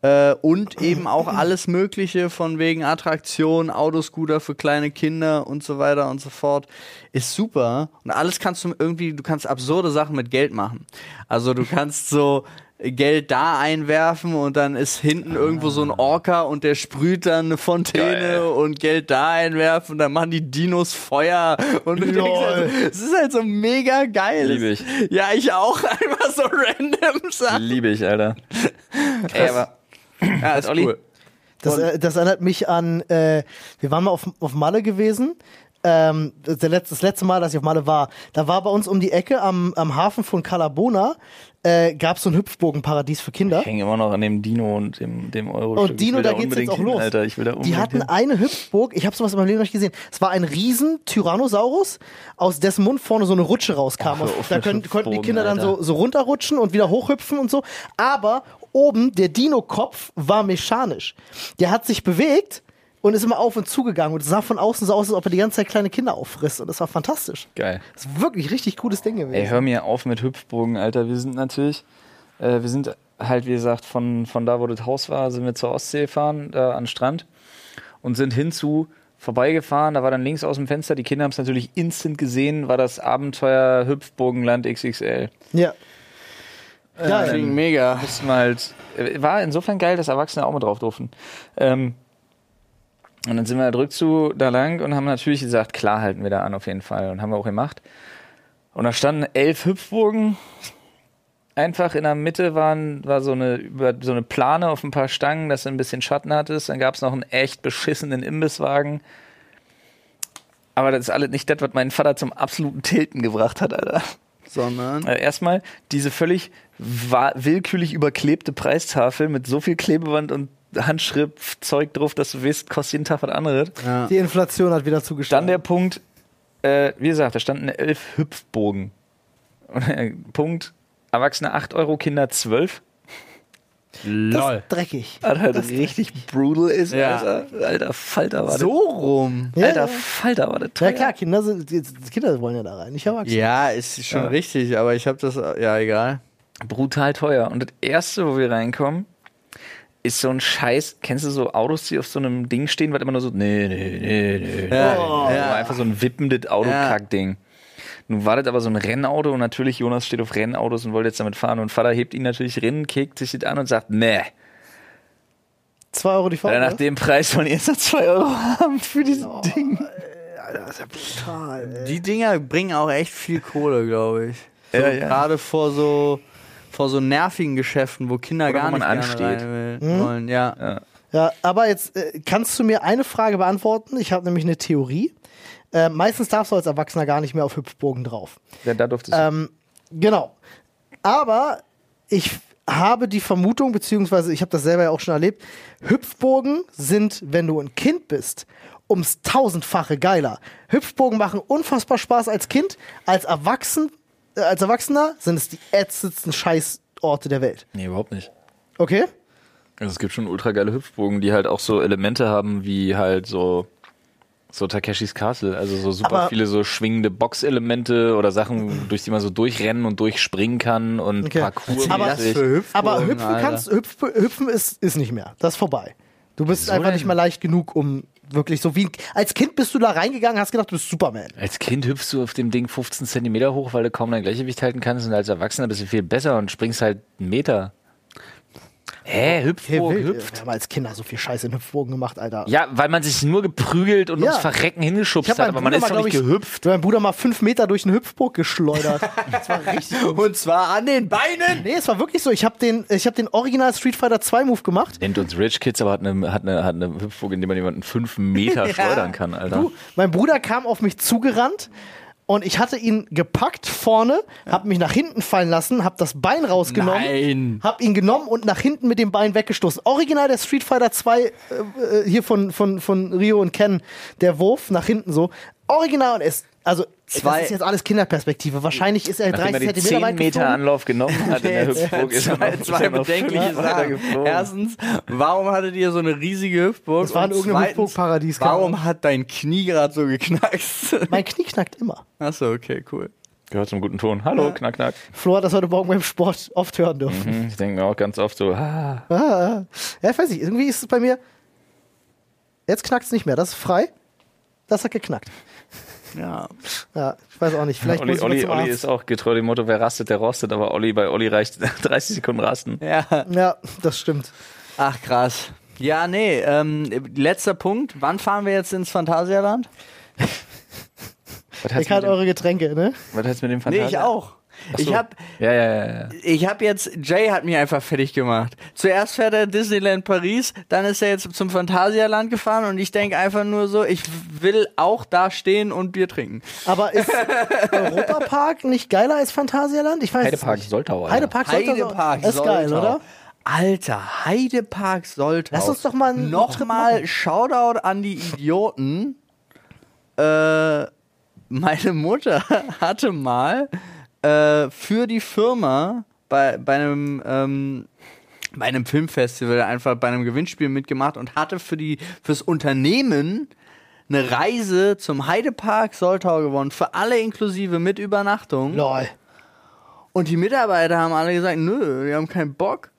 Äh, und eben auch alles Mögliche von wegen Attraktion, Autoscooter für kleine Kinder und so weiter und so fort. Ist super. Und alles kannst du irgendwie, du kannst absurde Sachen mit Geld machen. Also du kannst so Geld da einwerfen und dann ist hinten irgendwo so ein Orca und der sprüht dann eine Fontäne Geil. und Geld da einwerfen und dann machen die Dinos Feuer und du denkst halt, so, es ist halt so mega geil. Liebe ich. Ja, ich auch. Einfach so random Sachen. Liebe ich, Alter. Ey, aber Ja, ist Olli? cool. Das, äh, das erinnert mich an, äh, wir waren mal auf, auf Malle gewesen. Ähm, das, der letzte, das letzte Mal, dass ich auf Malle war, da war bei uns um die Ecke am, am Hafen von Calabona, äh, gab es so ein Hüpfbogenparadies für Kinder. ich hänge immer noch an dem Dino und dem, dem Euro. Und Dino, da geht's jetzt auch los. Alter, ich will da Die hatten hin. eine Hüpfburg, ich habe sowas in meinem Leben noch nicht gesehen. Es war ein riesen Tyrannosaurus, aus dessen Mund vorne so eine Rutsche rauskam. Oh, auf da können, konnten die Kinder dann Alter. so, so runterrutschen und wieder hochhüpfen und so. Aber oben, der Dino-Kopf war mechanisch. Der hat sich bewegt und ist immer auf und zugegangen und es sah von außen so aus, als ob er die ganze Zeit kleine Kinder auffrisst. Und das war fantastisch. Geil. Das ist wirklich richtig cooles Ding gewesen. Ey, hör mir auf mit Hüpfbogen, Alter. Wir sind natürlich, äh, wir sind halt, wie gesagt, von, von da, wo das Haus war, sind wir zur Ostsee gefahren, da an den Strand und sind hinzu vorbeigefahren. Da war dann links aus dem Fenster, die Kinder haben es natürlich instant gesehen, war das Abenteuer Hüpfbogenland XXL. Ja. Geil. Klingt mega. Wir halt, äh, war insofern geil, dass Erwachsene auch mit drauf durften. Ähm, und dann sind wir halt rückzu da lang und haben natürlich gesagt, klar halten wir da an auf jeden Fall. Und haben wir auch gemacht. Und da standen elf Hüpfburgen. Einfach in der Mitte waren, war so eine, über, so eine Plane auf ein paar Stangen, dass du ein bisschen Schatten hattest. Dann gab es noch einen echt beschissenen Imbisswagen. Aber das ist alles nicht das, was mein Vater zum absoluten Tilten gebracht hat, Alter. Sondern. Also erstmal diese völlig willkürlich überklebte Preistafel mit so viel Klebeband und Handschriftzeug drauf, dass du weißt, kostet jeden Tag was anderes. Ja. Die Inflation hat wieder zugeschlagen. Dann der Punkt, äh, wie gesagt, da standen elf Hüpfbogen. Der Punkt, Erwachsene 8 Euro, Kinder 12. Das ist dreckig. Was halt richtig brutal ist, Ja. Alter. Alter Falter war So rum. das. Ja, Alter ja. Falter war das Ja klar, Kinder sind, die die Kinder wollen ja da rein, nicht erwachsen. Ja, ist schon Ja. richtig, aber ich habe das, ja, egal. Brutal teuer. Und das erste, wo wir reinkommen, ist so ein Scheiß. Kennst du so Autos, die auf so einem Ding stehen, was immer nur so, nee, nee, nee, nee. Ja, Oh, ja. Einfach so ein wippendes Autokack-Ding. Nun war das aber so ein Rennauto und natürlich Jonas steht auf Rennautos und wollte jetzt damit fahren und Vater hebt ihn natürlich rein, kickt sich das an und sagt, nee. Zwei Euro die Fahrt. Weil nach dem Preis von jetzt noch zwei Euro haben für dieses Oh. Ding. Alter, das ist ja brutal. Ey. Die Dinger bringen auch echt viel Kohle, glaube ich. So, Ja, ja. Gerade vor so vor so nervigen Geschäften, wo Kinder Oder wo gar man nicht ansteht. will, wollen. Ja. Ja. Ja, aber jetzt äh, kannst du mir eine Frage beantworten. Ich habe nämlich eine Theorie. Äh, meistens darfst du als Erwachsener gar nicht mehr auf Hüpfburgen drauf. Ja, da durfte es. Ähm, genau. Aber ich habe die Vermutung, beziehungsweise ich habe das selber ja auch schon erlebt, Hüpfburgen sind, wenn du ein Kind bist, ums tausendfache geiler. Hüpfburgen machen unfassbar Spaß als Kind. Als, Erwachsen, als Erwachsener sind es die ätzendsten Scheißorte der Welt. nee, überhaupt nicht. Okay? Also es gibt schon ultra geile Hüpfbogen, die halt auch so Elemente haben wie halt so so Takeshis Castle, also so super Aber- viele so schwingende Boxelemente oder Sachen, durch die man so durchrennen und durchspringen kann und Okay. Parcours. Aber- das für Hüpfburgen, Aber hüpfen Alter. kannst, hüpf, hüpfen ist, ist nicht mehr. Das ist vorbei. Du bist Wieso einfach denn? nicht mehr leicht genug, um wirklich so wie. Als Kind bist du da reingegangen, hast gedacht, du bist Superman. Als Kind hüpfst du auf dem Ding 15 Zentimeter hoch, weil du kaum dein Gleichgewicht halten kannst und als Erwachsener bist du viel besser und springst halt einen Meter. Hä, Hüpfburg, wild. hüpft? Wir haben als Kinder so viel Scheiße in Hüpfburgen gemacht, Alter. Ja, weil man sich nur geprügelt und Ja. ums Verrecken hingeschubst hat, aber man Bruder ist mal, doch nicht ich, gehüpft. Meinen Bruder mal fünf Meter durch eine Hüpfburg geschleudert. das war richtig. Und zwar an den Beinen. Nee, es war wirklich so. Ich habe den, ich hab den Original Street Fighter 2 Move gemacht. Nennt uns Rich Kids, aber hat eine, hat eine, hat eine Hüpfburg, in der man jemanden fünf Meter schleudern kann, Alter. Du, mein Bruder kam auf mich zugerannt und ich hatte ihn gepackt vorne, hab mich nach hinten fallen lassen, hab das Bein rausgenommen, Nein. hab ihn genommen und nach hinten mit dem Bein weggestoßen. Original der Street Fighter 2 äh, äh, hier von, von, von Rio und Ken, der Wurf nach hinten so. Original und es, also Zwei- das ist jetzt alles Kinderperspektive. Wahrscheinlich ist er Nachdem 30 er die Zentimeter 10 weit Meter geflogen. Anlauf genommen hat in der Hüpfburg, ist zwei, noch, zwei ist noch bedenkliche Sachen. Erstens, warum hattet ihr so eine riesige Hüpfburg? Das war in irgendeinem zweitens, Hüpfburgparadies, Warum hat dein Knie gerade so geknackst? Mein Knie knackt immer. Achso, okay, cool. Gehört zum guten Ton. Hallo, knack, knack. Flo hat das heute Morgen beim Sport oft hören dürfen. Hm, Ich denke mir auch ganz oft so, ah, Ah, ja, ich weiß nicht, irgendwie ist es bei mir. Jetzt knackt es nicht mehr, das ist frei. Das hat geknackt. Ja. Ja, ich weiß auch nicht. Vielleicht muss Olli, ich mal Olli, Olli Arzt. ist auch getreu dem Motto, wer rastet, der rostet, aber Olli, bei Olli reicht 30 Sekunden rasten. Ja. Ja, das stimmt. Ach, krass. Ja, nee, ähm, letzter Punkt. Wann fahren wir jetzt ins Phantasialand? Was Ihr kennt mit dem, eure Getränke, ne? was hat's mit dem Nee, Fantasia? ich auch. So. Ich hab, Ja, ja, ja, ja. ich hab jetzt, Jay hat mich einfach fertig gemacht. Zuerst fährt er Disneyland Paris, dann ist er jetzt zum Phantasialand gefahren und ich denke einfach nur so, ich will auch da stehen und Bier trinken. Aber ist Europapark nicht geiler als Phantasialand? Ich weiß es Heidepark nicht. Soltau, Alter. Heidepark Soltau. Heidepark Das ist geil, Soltau. oder? Alter, Heidepark Soltau. Lass uns doch mal einen Trip Nochmal machen. Shoutout an die Idioten. Äh, meine Mutter hatte mal äh, für die Firma bei, bei einem ähm, bei einem Filmfestival einfach bei einem Gewinnspiel mitgemacht und hatte für die fürs Unternehmen eine Reise zum Heidepark Soltau gewonnen, für alle inklusive mit Übernachtung. Lol. Und die Mitarbeiter haben alle gesagt, nö, die haben keinen Bock.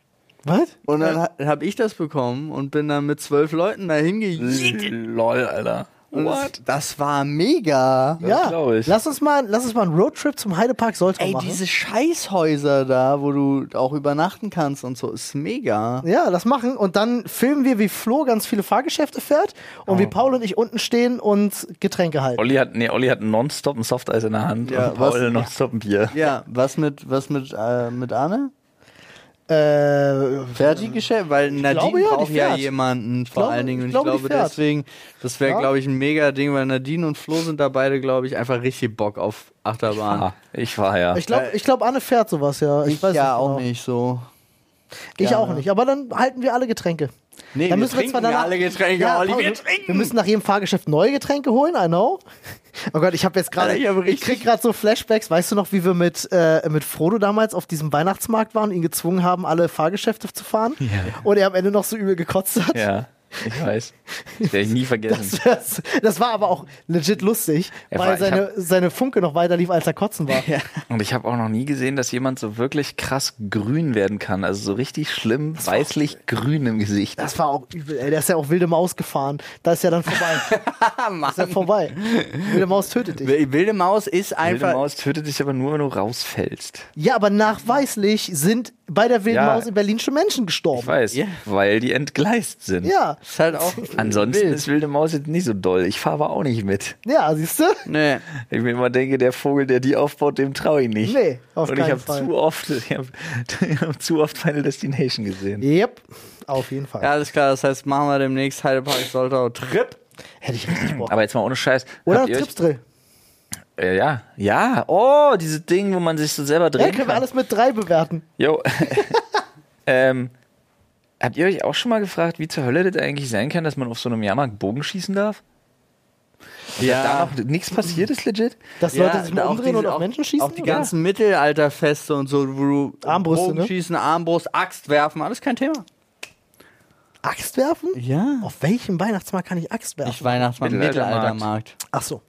Was? Und dann ha habe ich das bekommen und bin dann mit zwölf Leuten dahin gejietet. Lol, Alter. Und Das, das war mega. Ja, glaub ich. lass uns mal, lass uns mal einen Roadtrip zum Heidepark Soltau Ey, machen. diese Scheißhäuser da, wo du auch übernachten kannst und so, ist mega. Ja, das machen und dann filmen wir, wie Flo ganz viele Fahrgeschäfte fährt und wie Paul und ich unten stehen und Getränke halten. Olli hat, nee, Olli hat nonstop ein Softeis in der Hand Ja, und Paul was- nonstop ein Bier. Ja, was mit, was mit, äh, mit Anne? Äh, Fertiggeschäft? Weil Nadine glaube ja, braucht ja jemanden vor glaube- allen Dingen. ich Und ich glaube, die glaube, deswegen, das wäre, Ja. glaube ich, ein mega Ding, weil Nadine und Flo sind da beide, glaube ich, einfach richtig Bock auf Achterbahn. Ah, ich war ja. ich glaube, ich glaub, Anne fährt sowas, ja. Ich, weiß ja, auch genau. nicht so. Ich Gerne. auch nicht. Aber dann halten wir alle Getränke. Nee, Dann müssen wir zwar danach, alle Getränke, Ja, Olli, wir wir, trinken. wir müssen nach jedem Fahrgeschäft neue Getränke holen, I know. Oh Gott, ich habe jetzt gerade, ich krieg gerade so Flashbacks. Weißt du noch, wie wir mit, äh, mit Frodo damals auf diesem Weihnachtsmarkt waren und ihn gezwungen haben, alle Fahrgeschäfte zu fahren? Ja. Und er am Ende noch so übel gekotzt hat? Ja, ich weiß. Das werde ich nie vergessen. Das, das war aber auch legit lustig, Er weil war- seine, seine Funke noch weiter lief, als er kotzen war. Und ich habe auch noch nie gesehen, dass jemand so wirklich krass grün werden kann. Also so richtig schlimm weißlich grün im Gesicht. Das war auch übel, ey. Der ist ja auch wilde Maus gefahren. Da ist ja dann vorbei. ist ja vorbei. Wilde Maus tötet dich. Wilde Maus ist Wilde einfach. Maus tötet dich aber nur, wenn du rausfällst. Ja, aber nachweislich sind bei der wilden Ja. Maus in Berlin schon Menschen Ich gestorben. weiß, Ja. weil die entgleist sind. Ja, Ist halt auch. Ansonsten wild. ist wilde Maus jetzt nicht so doll. Ich fahre aber auch nicht mit. ja, siehst du? Nee. Ich mir immer denke, der Vogel, der die aufbaut, dem traue ich nicht. Nee, auf Und ich keinen habe Fall. zu oft, ich habe hab zu oft Final Destination gesehen. Yep, auf jeden Fall. Ja, alles klar. Das heißt, machen wir demnächst Heidepark Soltau Trip. Hätte ich richtig Bock. Aber jetzt mal ohne Scheiß. Oder Tripsdrill. Äh, ja, ja. Oh, dieses Ding, wo man sich so selber Ja, drehen können wir kann. alles mit drei bewerten. Jo. ähm, habt ihr euch auch schon mal gefragt, wie zur Hölle das eigentlich sein kann, dass man auf so einem Jahrmarkt Bogen schießen darf? Ja. Da noch nichts passiert ist legit? Dass Ja, Leute sich mal umdrehen diese- und auf auch- Menschen schießen? Auch die oder? ganzen Mittelalterfeste und so, wo du Armbrüste, ne? Bogenschießen, Armbrust, Axt werfen, alles kein Thema. Axt werfen? Ja. Auf welchem Weihnachtsmarkt kann ich Axt werfen? Nicht Weihnachtsmarkt, Mittelaltermarkt. Mittelaltermarkt. Ach so.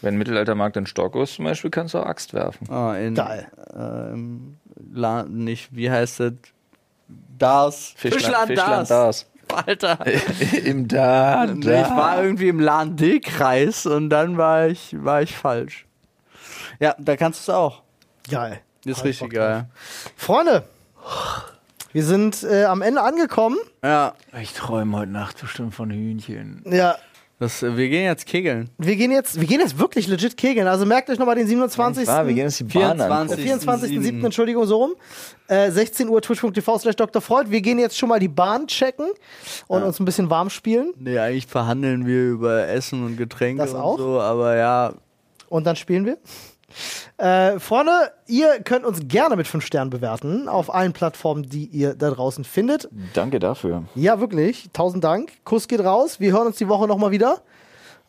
Wenn Mittelaltermarkt in Stockholm ist zum Beispiel, kannst du auch Axt werfen. Oh, in, Geil. Ähm, La nicht, wie heißt das? Das. Fischland, Fischland das. Alter. Im Da, Nee, ich war irgendwie im Lahn-Dill-Kreis und dann war ich, war ich falsch. Ja, da kannst du es auch. Geil. Ist Hab ich richtig geil. Freunde, wir sind äh, am Ende angekommen. Ja, Ich träume heute Nacht bestimmt von Hühnchen. Ja, das, äh, wir gehen jetzt kegeln. wir gehen jetzt, wir gehen jetzt wirklich legit kegeln. Also merkt euch nochmal den 27. Ah, wir gehen jetzt die Bahn 24. an. 24.07. Entschuldigung, so rum. Äh, 16 Uhr twitch.tv slash Dr. Freud. Wir gehen jetzt schon mal die Bahn checken und uns ein bisschen warm spielen. Nee, eigentlich verhandeln wir über Essen und Getränke Das und auch? so, aber ja, Und dann spielen wir. Äh, Freunde, ihr könnt uns gerne mit 5 Sternen bewerten auf allen Plattformen, die ihr da draußen findet. Danke dafür. Ja, wirklich. Tausend Dank. Kuss geht raus. Wir hören uns die Woche nochmal wieder.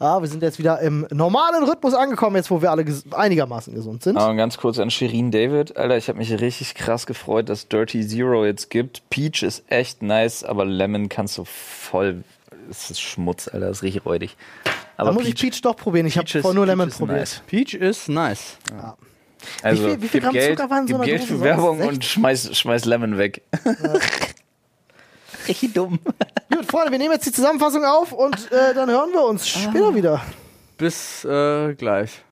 Ja, wir sind jetzt wieder im normalen Rhythmus angekommen, jetzt wo wir alle ges einigermaßen gesund sind. Aber ganz kurz an Shirin David. Alter, ich habe mich richtig krass gefreut, dass Dirty Zero jetzt gibt. Peach ist echt nice, aber Lemon kannst du voll. Es ist Schmutz, Alter, das ist richtig räudig. da Aber muss ich Peach doch probieren. Ich habe Peach vorher nur Peach Lemon probiert. nice. Peach ist nice. Also, Wie viel- wie viel Gramm Geld, Zucker waren in so gib einer Geld Dose? für Werbung 60? und schmeiß, schmeiß Lemon weg. richtig dumm. Gut, Freunde, wir nehmen jetzt die Zusammenfassung auf und äh, dann hören wir uns später wieder. Bis äh, gleich.